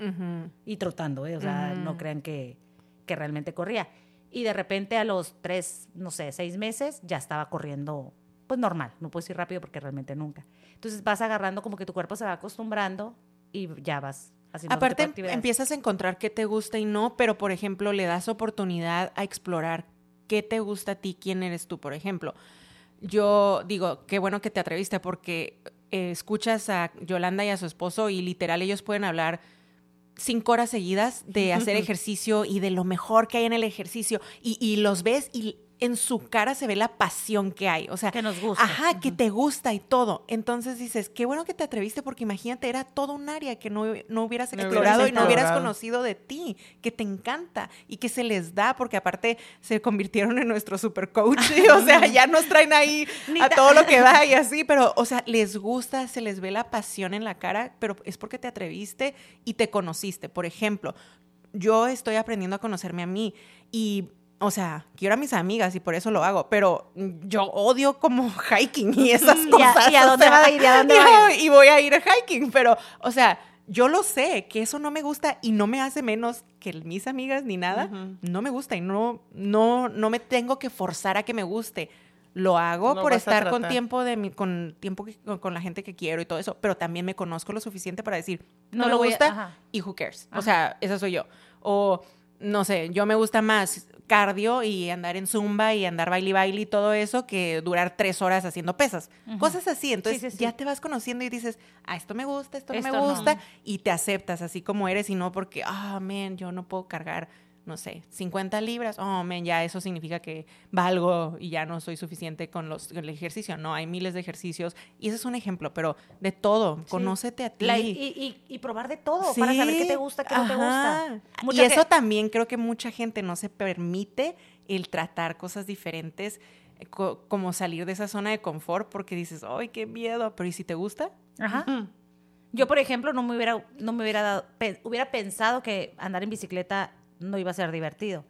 Speaker 1: y trotando, ¿eh? o sea, no crean que, que realmente corría. Y de repente a los tres, no sé, seis meses ya estaba corriendo, pues normal, no puedo decir rápido porque realmente nunca. Entonces vas agarrando como que tu cuerpo se va acostumbrando y ya vas haciendo
Speaker 2: Aparte, empiezas a encontrar qué te gusta y no, pero por ejemplo, le das oportunidad a explorar qué te gusta a ti, quién eres tú, por ejemplo. Yo digo, qué bueno que te atreviste porque eh, escuchas a Yolanda y a su esposo y literal ellos pueden hablar cinco horas seguidas de hacer ejercicio y de lo mejor que hay en el ejercicio y, y los ves y en su cara se ve la pasión que hay. O sea,
Speaker 1: Que nos gusta.
Speaker 2: Ajá, que te gusta y todo. Entonces dices, qué bueno que te atreviste porque imagínate, era todo un área que no, no hubieras
Speaker 3: No
Speaker 2: explorado
Speaker 3: hubieras
Speaker 2: y no hubieras conocido de ti, que te encanta y que se les da porque aparte se convirtieron en nuestro super coach. o sea, ya nos traen ahí a todo lo que da y así, pero, o sea, les gusta, se les ve la pasión en la cara, pero es porque te atreviste y te conociste. Por ejemplo, yo estoy aprendiendo a conocerme a mí y, o sea, quiero a mis amigas y por eso lo hago, pero yo odio como hiking y esas
Speaker 1: ¿Y a-
Speaker 2: cosas.
Speaker 1: y a
Speaker 2: o
Speaker 1: dónde
Speaker 2: sea,
Speaker 1: va a ir? ¿Y a dónde
Speaker 2: y
Speaker 1: va a
Speaker 2: voy- Y voy a ir a hiking, pero, o sea, yo lo sé, que eso no me gusta y no me hace menos que mis amigas ni nada. No me gusta y no, no, no me tengo que forzar a que me guste. Lo hago
Speaker 3: No
Speaker 2: por estar con tiempo de mi, con tiempo que- con, con la gente que quiero y todo eso, pero también me conozco lo suficiente para decir, no,
Speaker 1: lo a-
Speaker 2: gusta y who cares. O sea, esa soy yo. O no sé, yo me gusta más cardio y andar en zumba y andar baile y baile y todo eso que durar tres horas haciendo pesas. Cosas así. Entonces
Speaker 1: Sí, sí, sí.
Speaker 2: ya te vas conociendo y dices, ah, esto me gusta, esto, no
Speaker 1: Esto
Speaker 2: me
Speaker 1: no.
Speaker 2: gusta. Y te aceptas así como eres y no porque, ah, man, yo no puedo cargar, no sé, 50 libras. Oh, man, ya eso significa que valgo y ya no soy suficiente con, los, con el ejercicio. No, hay miles de ejercicios. Y ese es un ejemplo, pero de todo. Conócete a ti.
Speaker 1: La- y, y- y probar de todo para saber qué te gusta, qué no te gusta. Mucha
Speaker 2: y eso también creo que mucha gente no se permite el tratar cosas diferentes, co- como salir de esa zona de confort porque dices, ¡ay, qué miedo! Pero ¿y si te gusta?
Speaker 1: Ajá. Yo, por ejemplo, no me hubiera, no me hubiera dado, pe- hubiera pensado que andar en bicicleta no iba a ser divertido.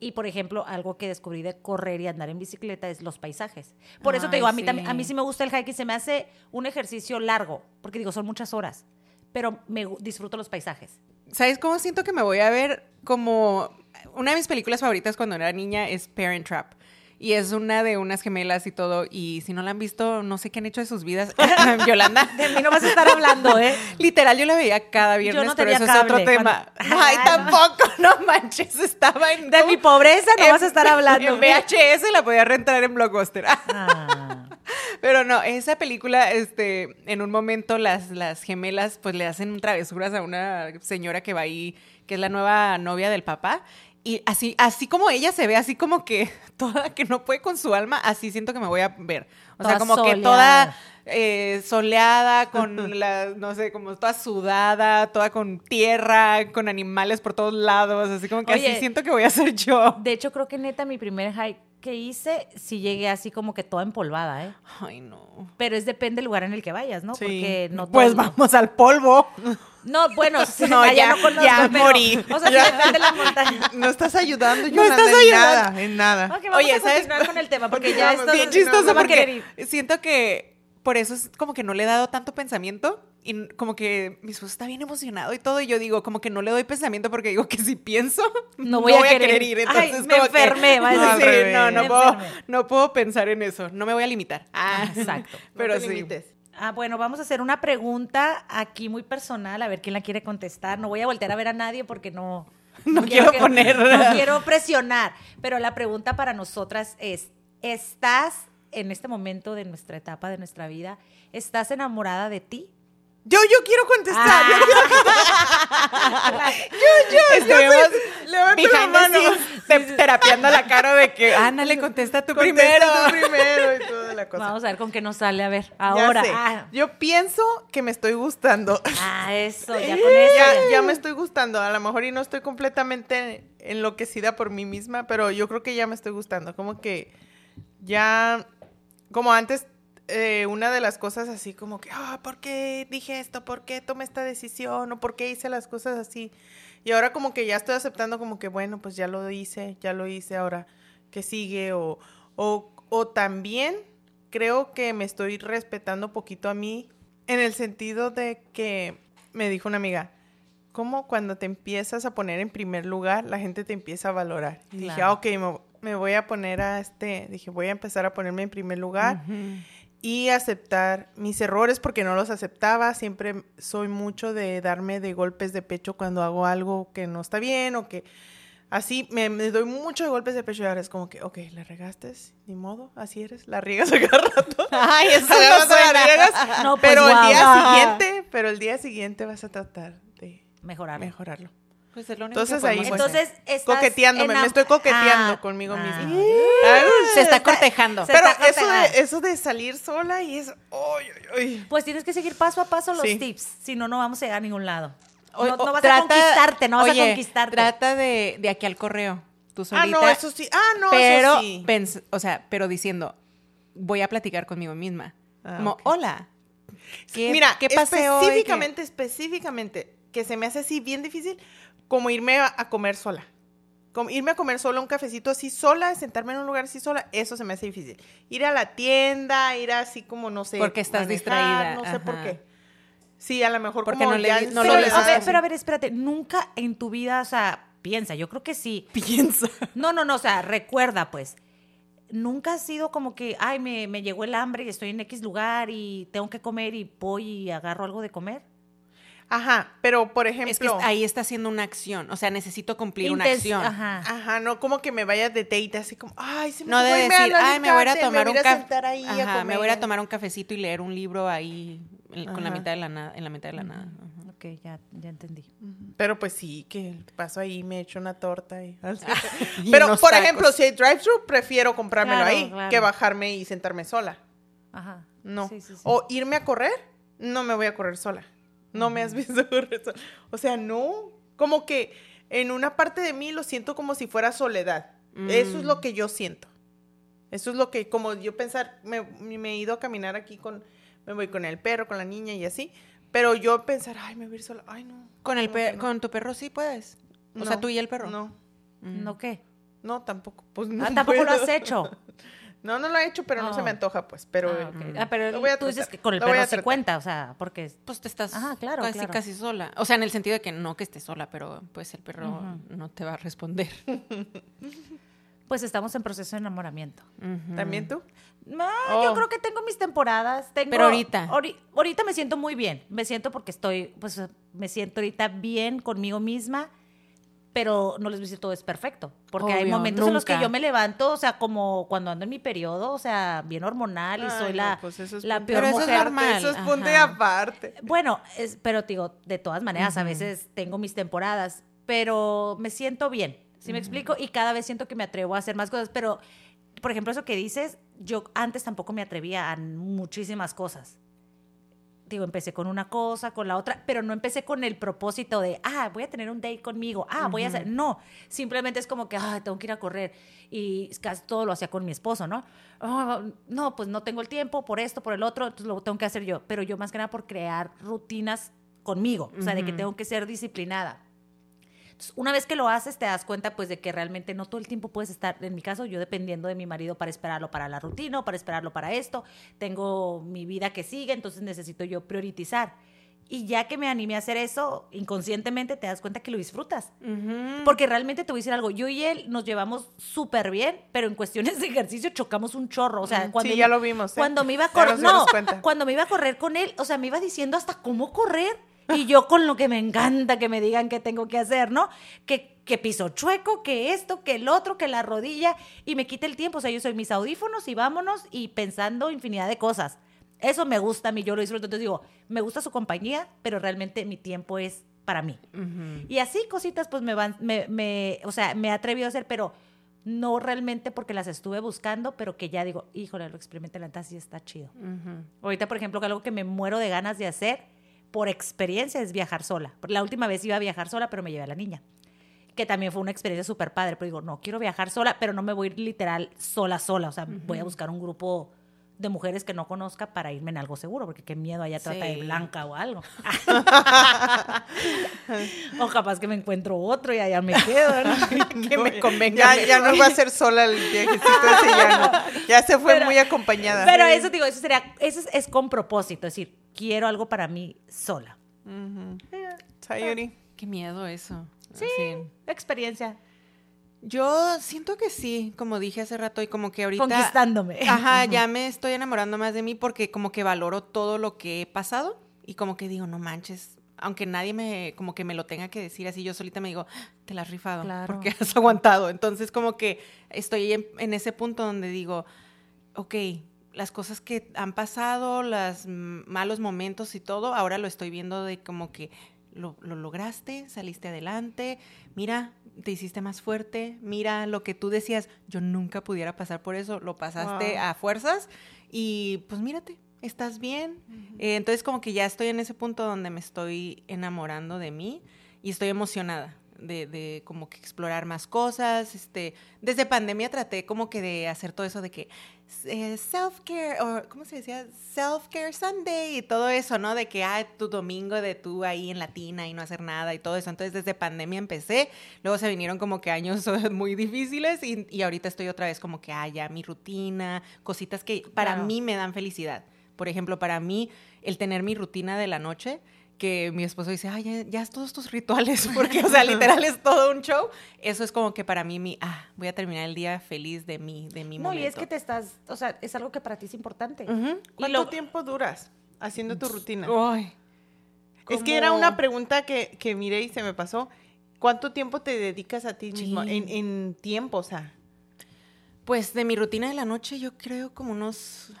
Speaker 1: Y, por ejemplo, algo que descubrí de correr y andar en bicicleta es los paisajes. Por eso te
Speaker 2: Ay,
Speaker 1: digo, a mí,
Speaker 2: sí.
Speaker 1: a mí sí me gusta el hiking, se me hace un ejercicio largo, porque digo, son muchas horas, pero me disfruto los paisajes.
Speaker 2: ¿Sabes cómo siento que me voy a ver como... Una de mis películas favoritas cuando era niña es Parent Trap. Y es una de unas gemelas y todo. Y si no la han visto, no sé qué han hecho de sus vidas. Yolanda.
Speaker 1: De mí no vas a estar hablando, ¿eh?
Speaker 2: Literal, yo la veía cada viernes,
Speaker 1: no
Speaker 2: pero eso es otro tema. Ay,
Speaker 1: Ay,
Speaker 2: tampoco, no manches, estaba en...
Speaker 1: De mi pobreza no
Speaker 2: en-
Speaker 1: vas a estar hablando.
Speaker 2: En VHS la podía rentar en Blockbuster.
Speaker 1: Ah.
Speaker 2: Pero no, esa película, este, en un momento las, las gemelas pues le hacen travesuras a una señora que va ahí, que es la nueva novia del papá. Y así, así como ella se ve, así como que toda que no puede con su alma, así siento que me voy a ver. O sea, como que toda eh, soleada, con la, no sé, como toda sudada, toda con tierra, con animales por todos lados, así como que
Speaker 1: Oye.
Speaker 2: así siento que voy a ser yo.
Speaker 1: De hecho, creo que neta mi primer hike que hice, sí llegué así como que toda empolvada, ¿eh?
Speaker 2: Ay, no.
Speaker 1: Pero es depende del lugar en el que vayas, ¿no?
Speaker 3: Sí.
Speaker 1: Porque no
Speaker 2: Pues
Speaker 1: todo-
Speaker 2: vamos al polvo.
Speaker 1: No, bueno, sí,
Speaker 2: No,
Speaker 1: allá
Speaker 2: ya-
Speaker 1: no conozco,
Speaker 2: ya
Speaker 1: pero-
Speaker 2: morí.
Speaker 1: O sea, sí
Speaker 3: Ya.
Speaker 1: depende de la montaña.
Speaker 3: No estás ayudando,
Speaker 2: No
Speaker 3: Yolanda,
Speaker 2: estás
Speaker 3: en
Speaker 2: ayudando.
Speaker 3: nada, en nada.
Speaker 1: Ok, vamos
Speaker 2: Oye,
Speaker 1: a
Speaker 2: ¿sabes?
Speaker 1: continuar con el tema porque
Speaker 3: Porque
Speaker 1: ya
Speaker 3: vamos,
Speaker 1: esto
Speaker 2: bien
Speaker 3: no,
Speaker 2: chistoso
Speaker 1: no
Speaker 2: porque siento que por eso es como que no le he dado tanto pensamiento y como que mi esposo está bien emocionado y todo y yo digo como que no le doy pensamiento porque digo que si pienso
Speaker 1: No voy a querer.
Speaker 2: ir
Speaker 1: Ay, me
Speaker 2: como que-
Speaker 1: enfermé, va a
Speaker 2: Sí, no no
Speaker 1: Me
Speaker 2: puedo
Speaker 1: enfermé.
Speaker 2: no puedo pensar en eso no me voy a limitar ah
Speaker 1: Exacto.
Speaker 2: pero
Speaker 3: no te
Speaker 2: sí
Speaker 3: limites.
Speaker 1: Ah, bueno, vamos a hacer una pregunta aquí muy personal, a ver quién la quiere contestar. No voy a voltear a ver a nadie porque no...
Speaker 2: No quiero
Speaker 1: que-
Speaker 2: poner-
Speaker 1: No quiero presionar, pero la pregunta para nosotras es, ¿estás en este momento de nuestra etapa de nuestra vida, ¿estás enamorada de ti?
Speaker 3: Yo, yo quiero contestar. Yo
Speaker 1: Ah.
Speaker 3: Yo, yo,
Speaker 2: Estuvimos
Speaker 3: yo. Mano.
Speaker 2: te- terapiando la cara de que Ana le contesta tú
Speaker 3: Contesta
Speaker 2: primero.
Speaker 3: tú primero y toda la cosa.
Speaker 1: Vamos a ver con qué nos sale. A ver, ahora. Ah,
Speaker 3: Yo pienso que me estoy gustando.
Speaker 1: ah, eso, ya con eso.
Speaker 3: Ya me estoy gustando. A lo mejor y no estoy completamente enloquecida por mí misma, pero yo creo que ya me estoy gustando. Como que ya, como antes, eh, una de las cosas así como que, ah, ¿por qué dije esto? ¿Por qué tomé esta decisión? ¿O por qué hice las cosas así? Y ahora como que ya estoy aceptando como que, bueno, pues ya lo hice, ya lo hice, ahora que sigue? O, o, o también creo que me estoy respetando poquito a mí en el sentido de que me dijo una amiga, ¿cómo cuando te empiezas a poner en primer lugar, la gente te empieza a valorar? Y dije, ah, ok, me, me voy a poner a este, dije, voy a empezar a ponerme en primer lugar y aceptar mis errores porque no los aceptaba. Siempre soy mucho de darme de golpes de pecho cuando hago algo que no está bien o que así me, me doy mucho de golpes de pecho y ahora es como que, ok, la regaste, ni modo, así eres, la riegas a cada rato.
Speaker 2: Ay, eso no suena.
Speaker 3: la riegas,
Speaker 1: No, pues,
Speaker 3: pero el día siguiente, pero el día siguiente vas a tratar de
Speaker 1: Mejorar.
Speaker 3: mejorarlo.
Speaker 2: Pues es lo único
Speaker 3: Entonces
Speaker 2: que
Speaker 3: ahí.
Speaker 1: Entonces, estás
Speaker 3: Coqueteándome, me estoy coqueteando
Speaker 1: Ah,
Speaker 3: conmigo
Speaker 1: ah.
Speaker 3: misma. Ay,
Speaker 2: se está cortejando.
Speaker 3: Pero
Speaker 1: está
Speaker 3: eso de, eso de salir sola y eso, ay.
Speaker 1: Pues tienes que seguir paso a paso los
Speaker 3: Sí.
Speaker 1: tips, si no, no vamos a llegar a ningún lado.
Speaker 2: O-
Speaker 1: no,
Speaker 2: o
Speaker 1: no vas
Speaker 2: trata-
Speaker 1: a conquistarte, no vas
Speaker 2: oye,
Speaker 1: a conquistarte.
Speaker 2: Trata de, de aquí al correo. Tú
Speaker 3: Ah,
Speaker 2: solita.
Speaker 3: no, eso sí. Ah, no,
Speaker 2: pero,
Speaker 3: eso sí.
Speaker 2: pens- o sea, pero diciendo, voy a platicar conmigo misma.
Speaker 3: Ah,
Speaker 2: Como, hola. ¿Qué,
Speaker 3: Mira,
Speaker 2: ¿qué pasé hoy?
Speaker 3: específicamente, específicamente, que se me hace así bien difícil, como irme a, a comer sola. Como irme a comer sola un cafecito así sola, sentarme en un lugar así sola, eso se me hace difícil. Ir a la tienda, ir así como, no sé.
Speaker 2: Porque estás
Speaker 3: manejar,
Speaker 2: distraída,
Speaker 3: No sé por qué. Sí, a lo mejor
Speaker 2: Porque
Speaker 3: como
Speaker 2: no le
Speaker 3: ya
Speaker 2: no
Speaker 1: pero,
Speaker 2: lo
Speaker 1: a
Speaker 2: dices
Speaker 1: ver,
Speaker 2: así.
Speaker 1: pero a ver, espérate, nunca en tu vida, o sea, piensa, yo creo que sí.
Speaker 2: Piensa.
Speaker 1: No, no, no, o sea, recuerda, pues. Nunca ha sido como que, ay, me, me llegó el hambre y estoy en X lugar y tengo que comer y voy y agarro algo de comer.
Speaker 3: Ajá, pero por
Speaker 2: Es que
Speaker 3: ejemplo.
Speaker 2: ahí está haciendo una acción. O sea, necesito cumplir una acción.
Speaker 1: Ajá.
Speaker 3: Ajá, no como que me vaya de date, así como, ay, se me
Speaker 2: No de decir, ay, me voy a tomar un café. Ajá, me voy a ir a
Speaker 3: comer".
Speaker 2: tomar un cafecito y leer un libro ahí en- con la mitad de la nada, en la mitad de la nada. Ajá.
Speaker 1: Ok, ya, ya entendí.
Speaker 3: Pero pues sí, que paso ahí, me echo una torta y...
Speaker 2: Y
Speaker 3: Pero, por
Speaker 2: tacos.
Speaker 3: ejemplo, si hay drive-thru, prefiero comprármelo
Speaker 1: Claro,
Speaker 3: ahí
Speaker 1: claro.
Speaker 3: que bajarme y sentarme sola.
Speaker 1: Ajá.
Speaker 3: No.
Speaker 1: Sí, sí, sí.
Speaker 3: O irme a correr, no me voy a correr sola. No me has visto. O sea, no. Como que en una parte de mí lo siento como si fuera soledad. Eso es
Speaker 2: Mm.
Speaker 3: lo que yo siento. Eso es lo que, como yo pensar, me, me he ido a caminar aquí con, me voy con el perro, con la niña y así. Pero yo pensar, ay, me voy a ir sola. Ay, no.
Speaker 2: Con, el
Speaker 3: como que
Speaker 2: pe-
Speaker 3: no.
Speaker 2: con tu perro sí puedes. O sea,
Speaker 3: No,
Speaker 2: tú y el perro.
Speaker 3: No,
Speaker 2: Mm.
Speaker 1: ¿No qué?
Speaker 3: no, tampoco. Pues no
Speaker 1: Ah, tampoco lo has hecho.
Speaker 3: No, no lo he hecho, pero no se me
Speaker 1: Ah.
Speaker 3: antoja, pues. Pero
Speaker 1: Ah, ok. Ah, pero
Speaker 3: Lo voy a
Speaker 1: tú dices que con el
Speaker 3: lo
Speaker 1: perro
Speaker 3: tratar.
Speaker 1: cuenta, o sea, porque es-
Speaker 2: Pues te estás
Speaker 1: claro,
Speaker 2: casi,
Speaker 1: claro.
Speaker 2: casi sola. O sea, en el sentido de que no que estés sola, pero pues el perro no te va a responder.
Speaker 1: pues estamos en proceso de enamoramiento.
Speaker 3: ¿también tú?
Speaker 1: No, yo
Speaker 3: Oh.
Speaker 1: creo que tengo mis temporadas. Tengo,
Speaker 2: Pero ahorita.
Speaker 1: ahori- ahorita me siento muy bien. Me siento porque estoy, pues me siento ahorita bien conmigo misma, pero no les voy a decir todo es perfecto. Porque hay momentos en los que yo me levanto, o sea, como cuando ando en mi periodo, o sea, bien hormonal y
Speaker 3: Ay,
Speaker 1: soy
Speaker 3: no,
Speaker 1: la,
Speaker 3: pues eso es
Speaker 1: la
Speaker 3: punto
Speaker 1: peor
Speaker 2: Pero eso es normal.
Speaker 3: Eso es punto y aparte.
Speaker 1: Bueno, es, pero te digo, de todas maneras, a veces tengo mis temporadas, pero me siento bien, ¿sí me explico? Y cada vez siento que me atrevo a hacer más cosas, pero, por ejemplo, eso que dices, yo antes tampoco me atrevía a muchísimas cosas. Digo, empecé con una cosa, con la otra, pero no empecé con el propósito de, ah, voy a tener un date conmigo, ah, voy a hacer. No, simplemente es como que, ah, tengo que ir a correr. Y casi todo lo hacía con mi esposo, ¿no? "Ah, no, pues no tengo el tiempo por esto, por el otro, entonces lo tengo que hacer yo. Pero yo más que nada por crear rutinas conmigo, o sea, de que tengo que ser disciplinada. Entonces, una vez que lo haces, te das cuenta, pues, de que realmente no todo el tiempo puedes estar, en mi caso, yo dependiendo de mi marido para esperarlo para la rutina o para esperarlo para esto. Tengo mi vida que sigue, entonces necesito yo priorizar. Y ya que me animé a hacer eso, inconscientemente te das cuenta que lo disfrutas. Porque realmente te voy a decir algo, yo y él nos llevamos súper bien, pero en cuestiones de ejercicio chocamos un chorro. O sea, cuando
Speaker 3: sí, ya lo vimos, ¿eh?
Speaker 1: Cuando me iba a correr, no, cuando me iba a correr con él, o sea, me iba diciendo hasta cómo correr. Y yo con lo que me encanta que me digan qué tengo que hacer, ¿no? Que que piso chueco, que esto, que el otro, que la rodilla, y me quita el tiempo. O sea, yo soy mis audífonos y vámonos y pensando infinidad de cosas. Eso me gusta a mí, yo lo disfruto. Entonces digo, me gusta su compañía, pero realmente mi tiempo es para mí. Y así cositas, pues me van, me, me, o sea, me he atrevido a hacer, pero no realmente porque las estuve buscando, pero que ya digo, híjole, lo experimenté la neta, sí está chido. Ahorita, por ejemplo, que algo que me muero de ganas de hacer por experiencia es viajar sola. La última vez iba a viajar sola, pero me llevé a la niña. Que también fue una experiencia súper padre. Pero digo, no, quiero viajar sola, pero no me voy a ir literal sola, sola. O sea, voy a buscar un grupo de mujeres que no conozca para irme en algo seguro, porque qué miedo allá trata de
Speaker 2: Sí.
Speaker 1: blanca o algo. o capaz que me encuentro otro y allá me quedo, ¿no?
Speaker 3: que me convenga. Ya, ya no va a ser sola el viajecito ese, ya no. Ya se fue
Speaker 1: Pero-
Speaker 3: muy acompañada.
Speaker 1: Pero eso digo, eso sería, eso es, es con propósito, es decir, quiero algo para mí sola.
Speaker 3: Ujú. Sayuri.
Speaker 2: Qué miedo eso.
Speaker 1: Sí, experiencia,
Speaker 2: Yo siento que sí, como dije hace rato, y como que ahorita.
Speaker 1: conquistándome.
Speaker 2: Ajá, ya me estoy enamorando más de mí porque como que valoro todo lo que he pasado y como que digo, no manches, aunque nadie me, como que me lo tenga que decir así, yo solita me digo, te la has rifado
Speaker 1: Claro.
Speaker 2: porque has aguantado. Entonces como que estoy en, en ese punto donde digo, ok, las cosas que han pasado, los malos momentos y todo, ahora lo estoy viendo de como que lo, lo lograste, saliste adelante, mira, te hiciste más fuerte, mira lo que tú decías, yo nunca pudiera pasar por eso, lo pasaste
Speaker 3: Wow.
Speaker 2: a fuerzas y pues mírate, estás bien. Eh, entonces como que ya estoy en ese punto donde me estoy enamorando de mí y estoy emocionada. De, de como que explorar más cosas, este, desde pandemia traté como que de hacer todo eso de que eh, self-care, o ¿cómo se decía? Self-care Sunday y todo eso, ¿no? De que, ah, tu domingo de tú ahí en la tina y no hacer nada y todo eso. Entonces, desde pandemia empecé, luego se vinieron como que años muy difíciles y, y ahorita estoy otra vez como que, ah, ya mi rutina, cositas que para
Speaker 1: Claro.
Speaker 2: mí me dan felicidad. Por ejemplo, para mí, el tener mi rutina de la noche, que mi esposo dice, ay, ya, ya es todos tus rituales, porque, o sea, literal es todo un show. Eso es como que para mí, mi, ah, voy a terminar el día feliz de mi, de mi
Speaker 1: No,
Speaker 2: momento.
Speaker 1: y es que te estás, o sea, es algo que para ti es importante.
Speaker 3: ¿Cuánto
Speaker 1: lo-
Speaker 3: tiempo duras haciendo tu rutina?
Speaker 2: Ay,
Speaker 3: Es que era una pregunta que, que miré y se me pasó. ¿Cuánto tiempo te dedicas a ti mismo?
Speaker 2: Sí.
Speaker 3: En, en tiempo, o sea.
Speaker 2: Pues de mi rutina de la noche yo creo como unos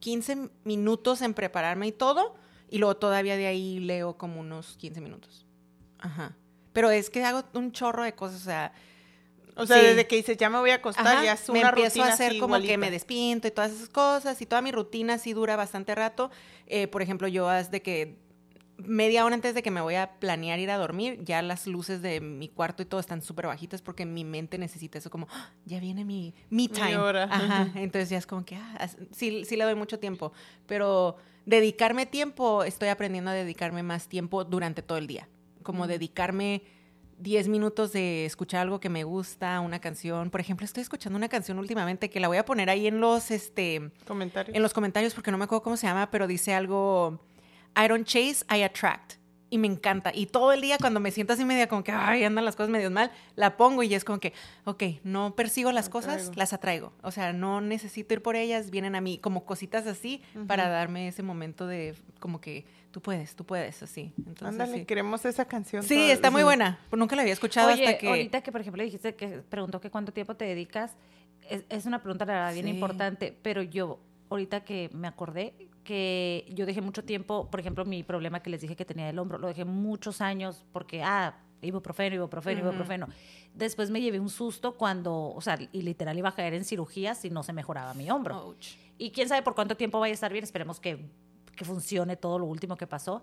Speaker 2: 15 minutos en prepararme y todo. Y luego todavía de ahí leo como unos 15 minutos. Ajá. Pero es que hago un chorro de cosas, o sea...
Speaker 3: O sea,
Speaker 2: Sí.
Speaker 3: desde que dices, ya me voy a acostar,
Speaker 2: Ajá,
Speaker 3: ya es
Speaker 2: me
Speaker 3: una
Speaker 2: empiezo
Speaker 3: rutina
Speaker 2: a hacer
Speaker 3: así
Speaker 2: como que
Speaker 3: igualita.
Speaker 2: me despinto y todas esas cosas. Y toda mi rutina sí dura bastante rato. Eh, por ejemplo, yo de que media hora antes de que me voy a planear ir a dormir, ya las luces de mi cuarto y todo están súper bajitas porque mi mente necesita eso como, "Ah, ya viene mi, mi time.
Speaker 3: hora.
Speaker 2: Ajá, entonces ya es como que, ah, sí, sí le doy mucho tiempo, pero dedicarme tiempo, estoy aprendiendo a dedicarme más tiempo durante todo el día, como dedicarme 10 minutos de escuchar algo que me gusta, una canción. Por ejemplo, estoy escuchando una canción últimamente que la voy a poner ahí en los, este,
Speaker 3: Comentarios.
Speaker 2: en los comentarios porque no me acuerdo cómo se llama, pero dice algo, I don't chase, I attract. Y me encanta. Y todo el día cuando me siento así media como que, ay, andan las cosas medio mal, la pongo y es como que, ok, no persigo las cosas,
Speaker 3: Atraigo.
Speaker 2: las atraigo. O sea, no necesito ir por ellas, vienen a mí como cositas así para darme ese momento de como que tú puedes, tú puedes, así. Entonces,
Speaker 3: Ándale,
Speaker 2: sí.
Speaker 3: queremos esa canción.
Speaker 2: Sí,
Speaker 3: toda-
Speaker 2: está muy buena. Nunca la había escuchado
Speaker 1: Oye,
Speaker 2: hasta que...
Speaker 1: ahorita que, por ejemplo, dijiste que preguntó que cuánto tiempo te dedicas, es, es una pregunta, la verdad, bien
Speaker 2: Sí.
Speaker 1: importante, pero yo, ahorita que me acordé, que yo dejé mucho tiempo, por ejemplo, mi problema que les dije que tenía del hombro, lo dejé muchos años porque, ah, ibuprofeno, ibuprofeno,
Speaker 2: Ujú.
Speaker 1: ibuprofeno. Después me llevé un susto cuando, o sea, y literal iba a caer en cirugía si no se mejoraba mi hombro.
Speaker 2: Ouch.
Speaker 1: Y quién sabe por cuánto tiempo vaya a estar bien, esperemos que, que funcione todo lo último que pasó.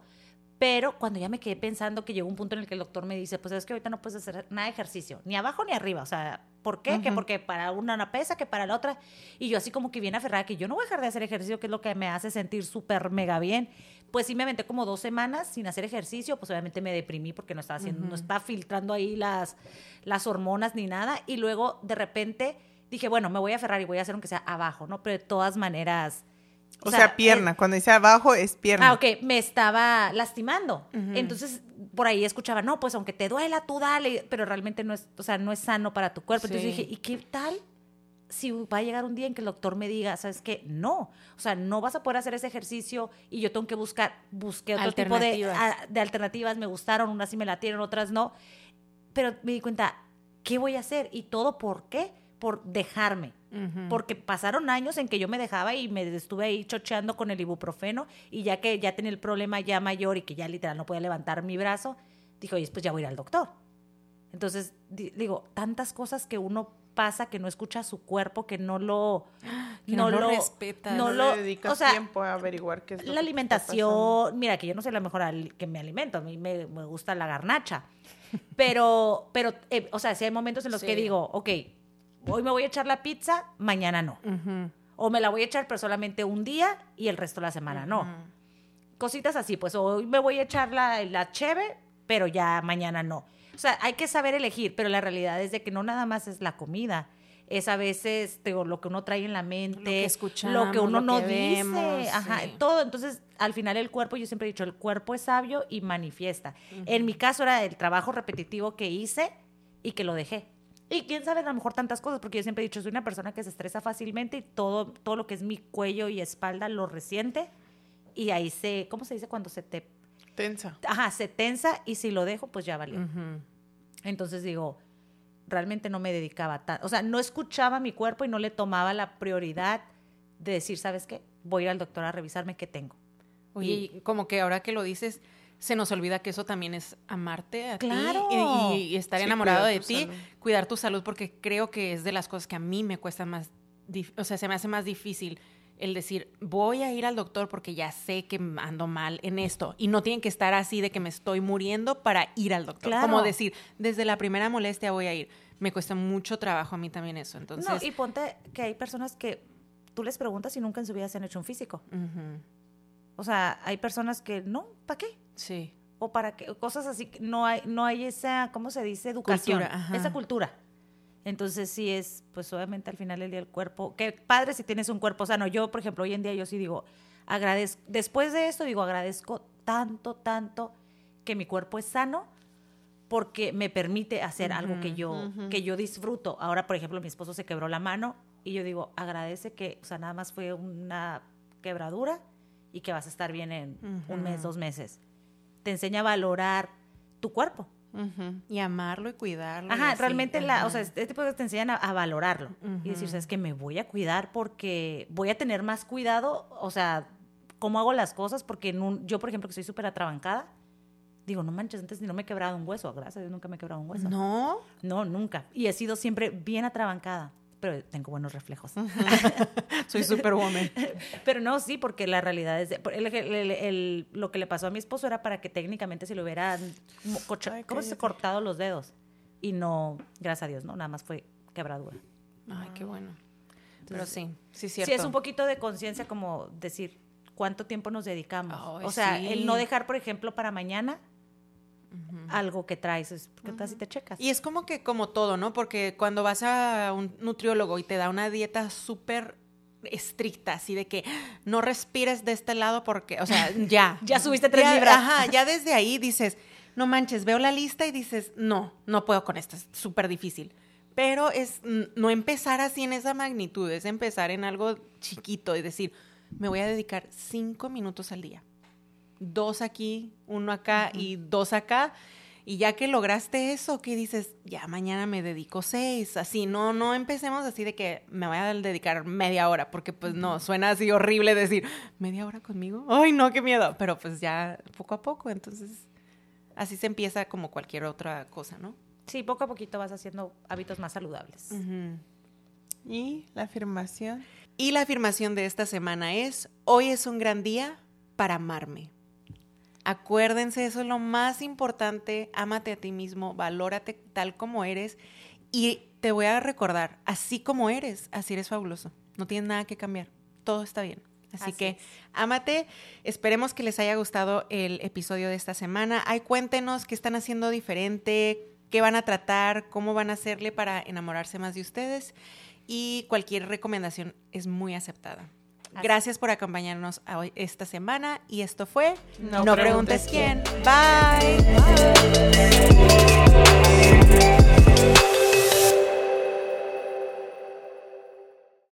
Speaker 1: Pero cuando ya me quedé pensando que llegó un punto en el que el doctor me dice, pues es que ahorita no puedes hacer nada de ejercicio, ni abajo ni arriba. O sea, ¿por qué? Que porque para una una pesa, que para la otra. Y yo así como que bien aferrada, que yo no voy a dejar de hacer ejercicio, que es lo que me hace sentir súper mega bien. Pues sí me aventé como dos semanas sin hacer ejercicio, pues obviamente me deprimí porque no estaba haciendo, no estaba filtrando ahí las, las hormonas ni nada. Y luego de repente dije, bueno, me voy a aferrar y voy a hacer aunque sea abajo, ¿no? Pero de todas maneras...
Speaker 3: O, sea, pierna. Cuando dice abajo es pierna.
Speaker 1: Ah, ok, me estaba lastimando. Entonces, por ahí escuchaba, no, pues aunque te duela, tú dale, pero realmente no es, o sea, no es sano para tu cuerpo. Entonces dije, ¿y qué tal si va a llegar un día en que el doctor me diga, sabes qué? No, o sea, no vas a poder hacer ese ejercicio y yo tengo que buscar, busqué otro tipo de,
Speaker 2: Alternativas.
Speaker 1: a- de alternativas, me gustaron, unas sí me latieron, otras no. pero me di cuenta, ¿qué voy a hacer? ¿Y todo por qué? Por dejarme. Porque pasaron años en que yo me dejaba y me estuve ahí chocheando con el ibuprofeno y ya que ya tenía el problema ya mayor y que ya literal no podía levantar mi brazo, dijo, oye, pues ya voy a ir al doctor. Entonces, digo, tantas cosas que uno pasa que no escucha su cuerpo, que no lo
Speaker 2: no, lo, respeta,
Speaker 3: no, lo dedicas tiempo a averiguar qué es
Speaker 1: la alimentación. Mira, que yo no soy la mejor que me alimento, a mí me, gusta la garnacha. Pero, pero, eh, o sea, si hay momentos en los que digo, ok, hoy me voy a echar la pizza, mañana no. O me la voy a echar, pero solamente un día y el resto de la semana no. Cositas así, pues hoy me voy a echar la, la cheve, pero ya mañana no. O sea, hay que saber elegir, pero la realidad es de que no nada más es la comida. Es a veces lo que uno trae en la mente, lo que, escuchamos, lo que uno no dice, ajá, todo. Entonces, al final el cuerpo, yo siempre he dicho, el cuerpo es sabio y manifiesta. En mi caso era el trabajo repetitivo que hice y que lo dejé. Y quién sabe, a lo mejor tantas cosas, porque yo siempre he dicho, soy una persona que se estresa fácilmente y todo, todo lo que es mi cuello y espalda lo resiente. Y ahí se, ¿cómo se dice cuando se te...
Speaker 3: Tensa.
Speaker 1: Ajá, se tensa y si lo dejo, pues ya valió. Entonces digo, realmente no me dedicaba tanto, o sea, no escuchaba mi cuerpo y no le tomaba la prioridad de decir, ¿sabes qué? Voy a ir al doctor a revisarme qué tengo.
Speaker 2: Oye, y, como que ahora que lo dices, se nos olvida que eso también es amarte a
Speaker 1: ti
Speaker 2: y, estar enamorado de ti, cuidar tu salud, porque creo que es de las cosas que a mí me cuesta más, o sea, se me hace más difícil el decir, voy a ir al doctor porque ya sé que ando mal en esto. Y no tienen que estar así de que me estoy muriendo para ir al doctor. Como decir, desde la primera molestia voy a ir. Me cuesta mucho trabajo a mí también eso. Entonces,
Speaker 1: no, y ponte que hay personas que tú les preguntas y nunca en su vida se han hecho un físico. O sea, hay personas que no, ¿para qué?
Speaker 2: Sí.
Speaker 1: O para qué, cosas así, no hay, no hay esa, ¿cómo se dice? Educación. esa cultura. Entonces sí es, pues obviamente al final el día del cuerpo, qué padre si tienes un cuerpo sano. Yo, por ejemplo, hoy en día yo sí digo, agradezco, después de esto digo, agradezco tanto, tanto que mi cuerpo es sano porque me permite hacer algo que yo, que yo disfruto. Ahora, por ejemplo, mi esposo se quebró la mano y yo digo, agradece que, o sea, nada más fue una quebradura y que vas a estar bien en un mes, dos meses. Te enseña a valorar tu cuerpo.
Speaker 2: Y amarlo y cuidarlo.
Speaker 1: Ajá, realmente, la, o sea, este tipo de cosas te enseñan a, valorarlo. Y decir, sabes que me voy a cuidar porque voy a tener más cuidado, o sea, cómo hago las cosas, porque yo, por ejemplo, que soy súper atrabancada, digo, no manches, antes ni no me he quebrado un hueso, gracias a Dios nunca me he quebrado un hueso.
Speaker 2: No.
Speaker 1: No, nunca. Y he sido siempre bien atrabancada pero tengo buenos reflejos.
Speaker 2: Soy superwoman.
Speaker 1: pero no, sí, porque la realidad es, lo que le pasó a mi esposo era para que técnicamente se le hubieran, ¿cómo se cortado los dedos? Y no, gracias a Dios, ¿no? Nada más fue quebradura.
Speaker 2: Ay, qué bueno. pero sí, sí, cierto.
Speaker 1: Sí, es un poquito de conciencia como decir cuánto tiempo nos dedicamos. o sea, el no dejar, por ejemplo, para mañana algo que traes, es, ¿qué tal si te checas?
Speaker 2: Y es como que como todo, ¿no? Porque cuando vas a un nutriólogo y te da una dieta súper estricta, así de que no respires de este lado porque, o sea, ya.
Speaker 1: ya subiste tres libras.
Speaker 2: Ajá, ya desde ahí dices, no manches, veo la lista y dices, no, no puedo con esto, es súper difícil. Pero es no empezar así en esa magnitud, es empezar en algo chiquito y decir, me voy a dedicar cinco minutos al día dos aquí, uno acá y dos acá. Y ya que lograste eso, ¿qué dices? Ya mañana me dedico seis, así, no, no empecemos así de que me voy a dedicar media hora, porque pues no, suena así horrible decir, media hora conmigo, ay no, qué miedo, pero pues ya poco a poco, entonces así se empieza como cualquier otra cosa, ¿no?
Speaker 1: Sí, poco a poquito vas haciendo hábitos más saludables.
Speaker 3: ¿Y la afirmación?
Speaker 2: Y la afirmación de esta semana es, hoy es un gran día para amarme. Acuérdense, eso es lo más importante. Ámate a ti mismo, valórate tal como eres. Y te voy a recordar, así como eres, así eres fabuloso. No tienes nada que cambiar. Todo está bien. Así, que ámate. Esperemos que les haya gustado el episodio de esta semana. Ay, cuéntenos qué están haciendo diferente, qué van a tratar, cómo van a hacerle para enamorarse más de ustedes. Y cualquier recomendación es muy aceptada. Gracias por acompañarnos hoy, esta semana y esto fue
Speaker 3: No, preguntes, quién.
Speaker 2: Bye.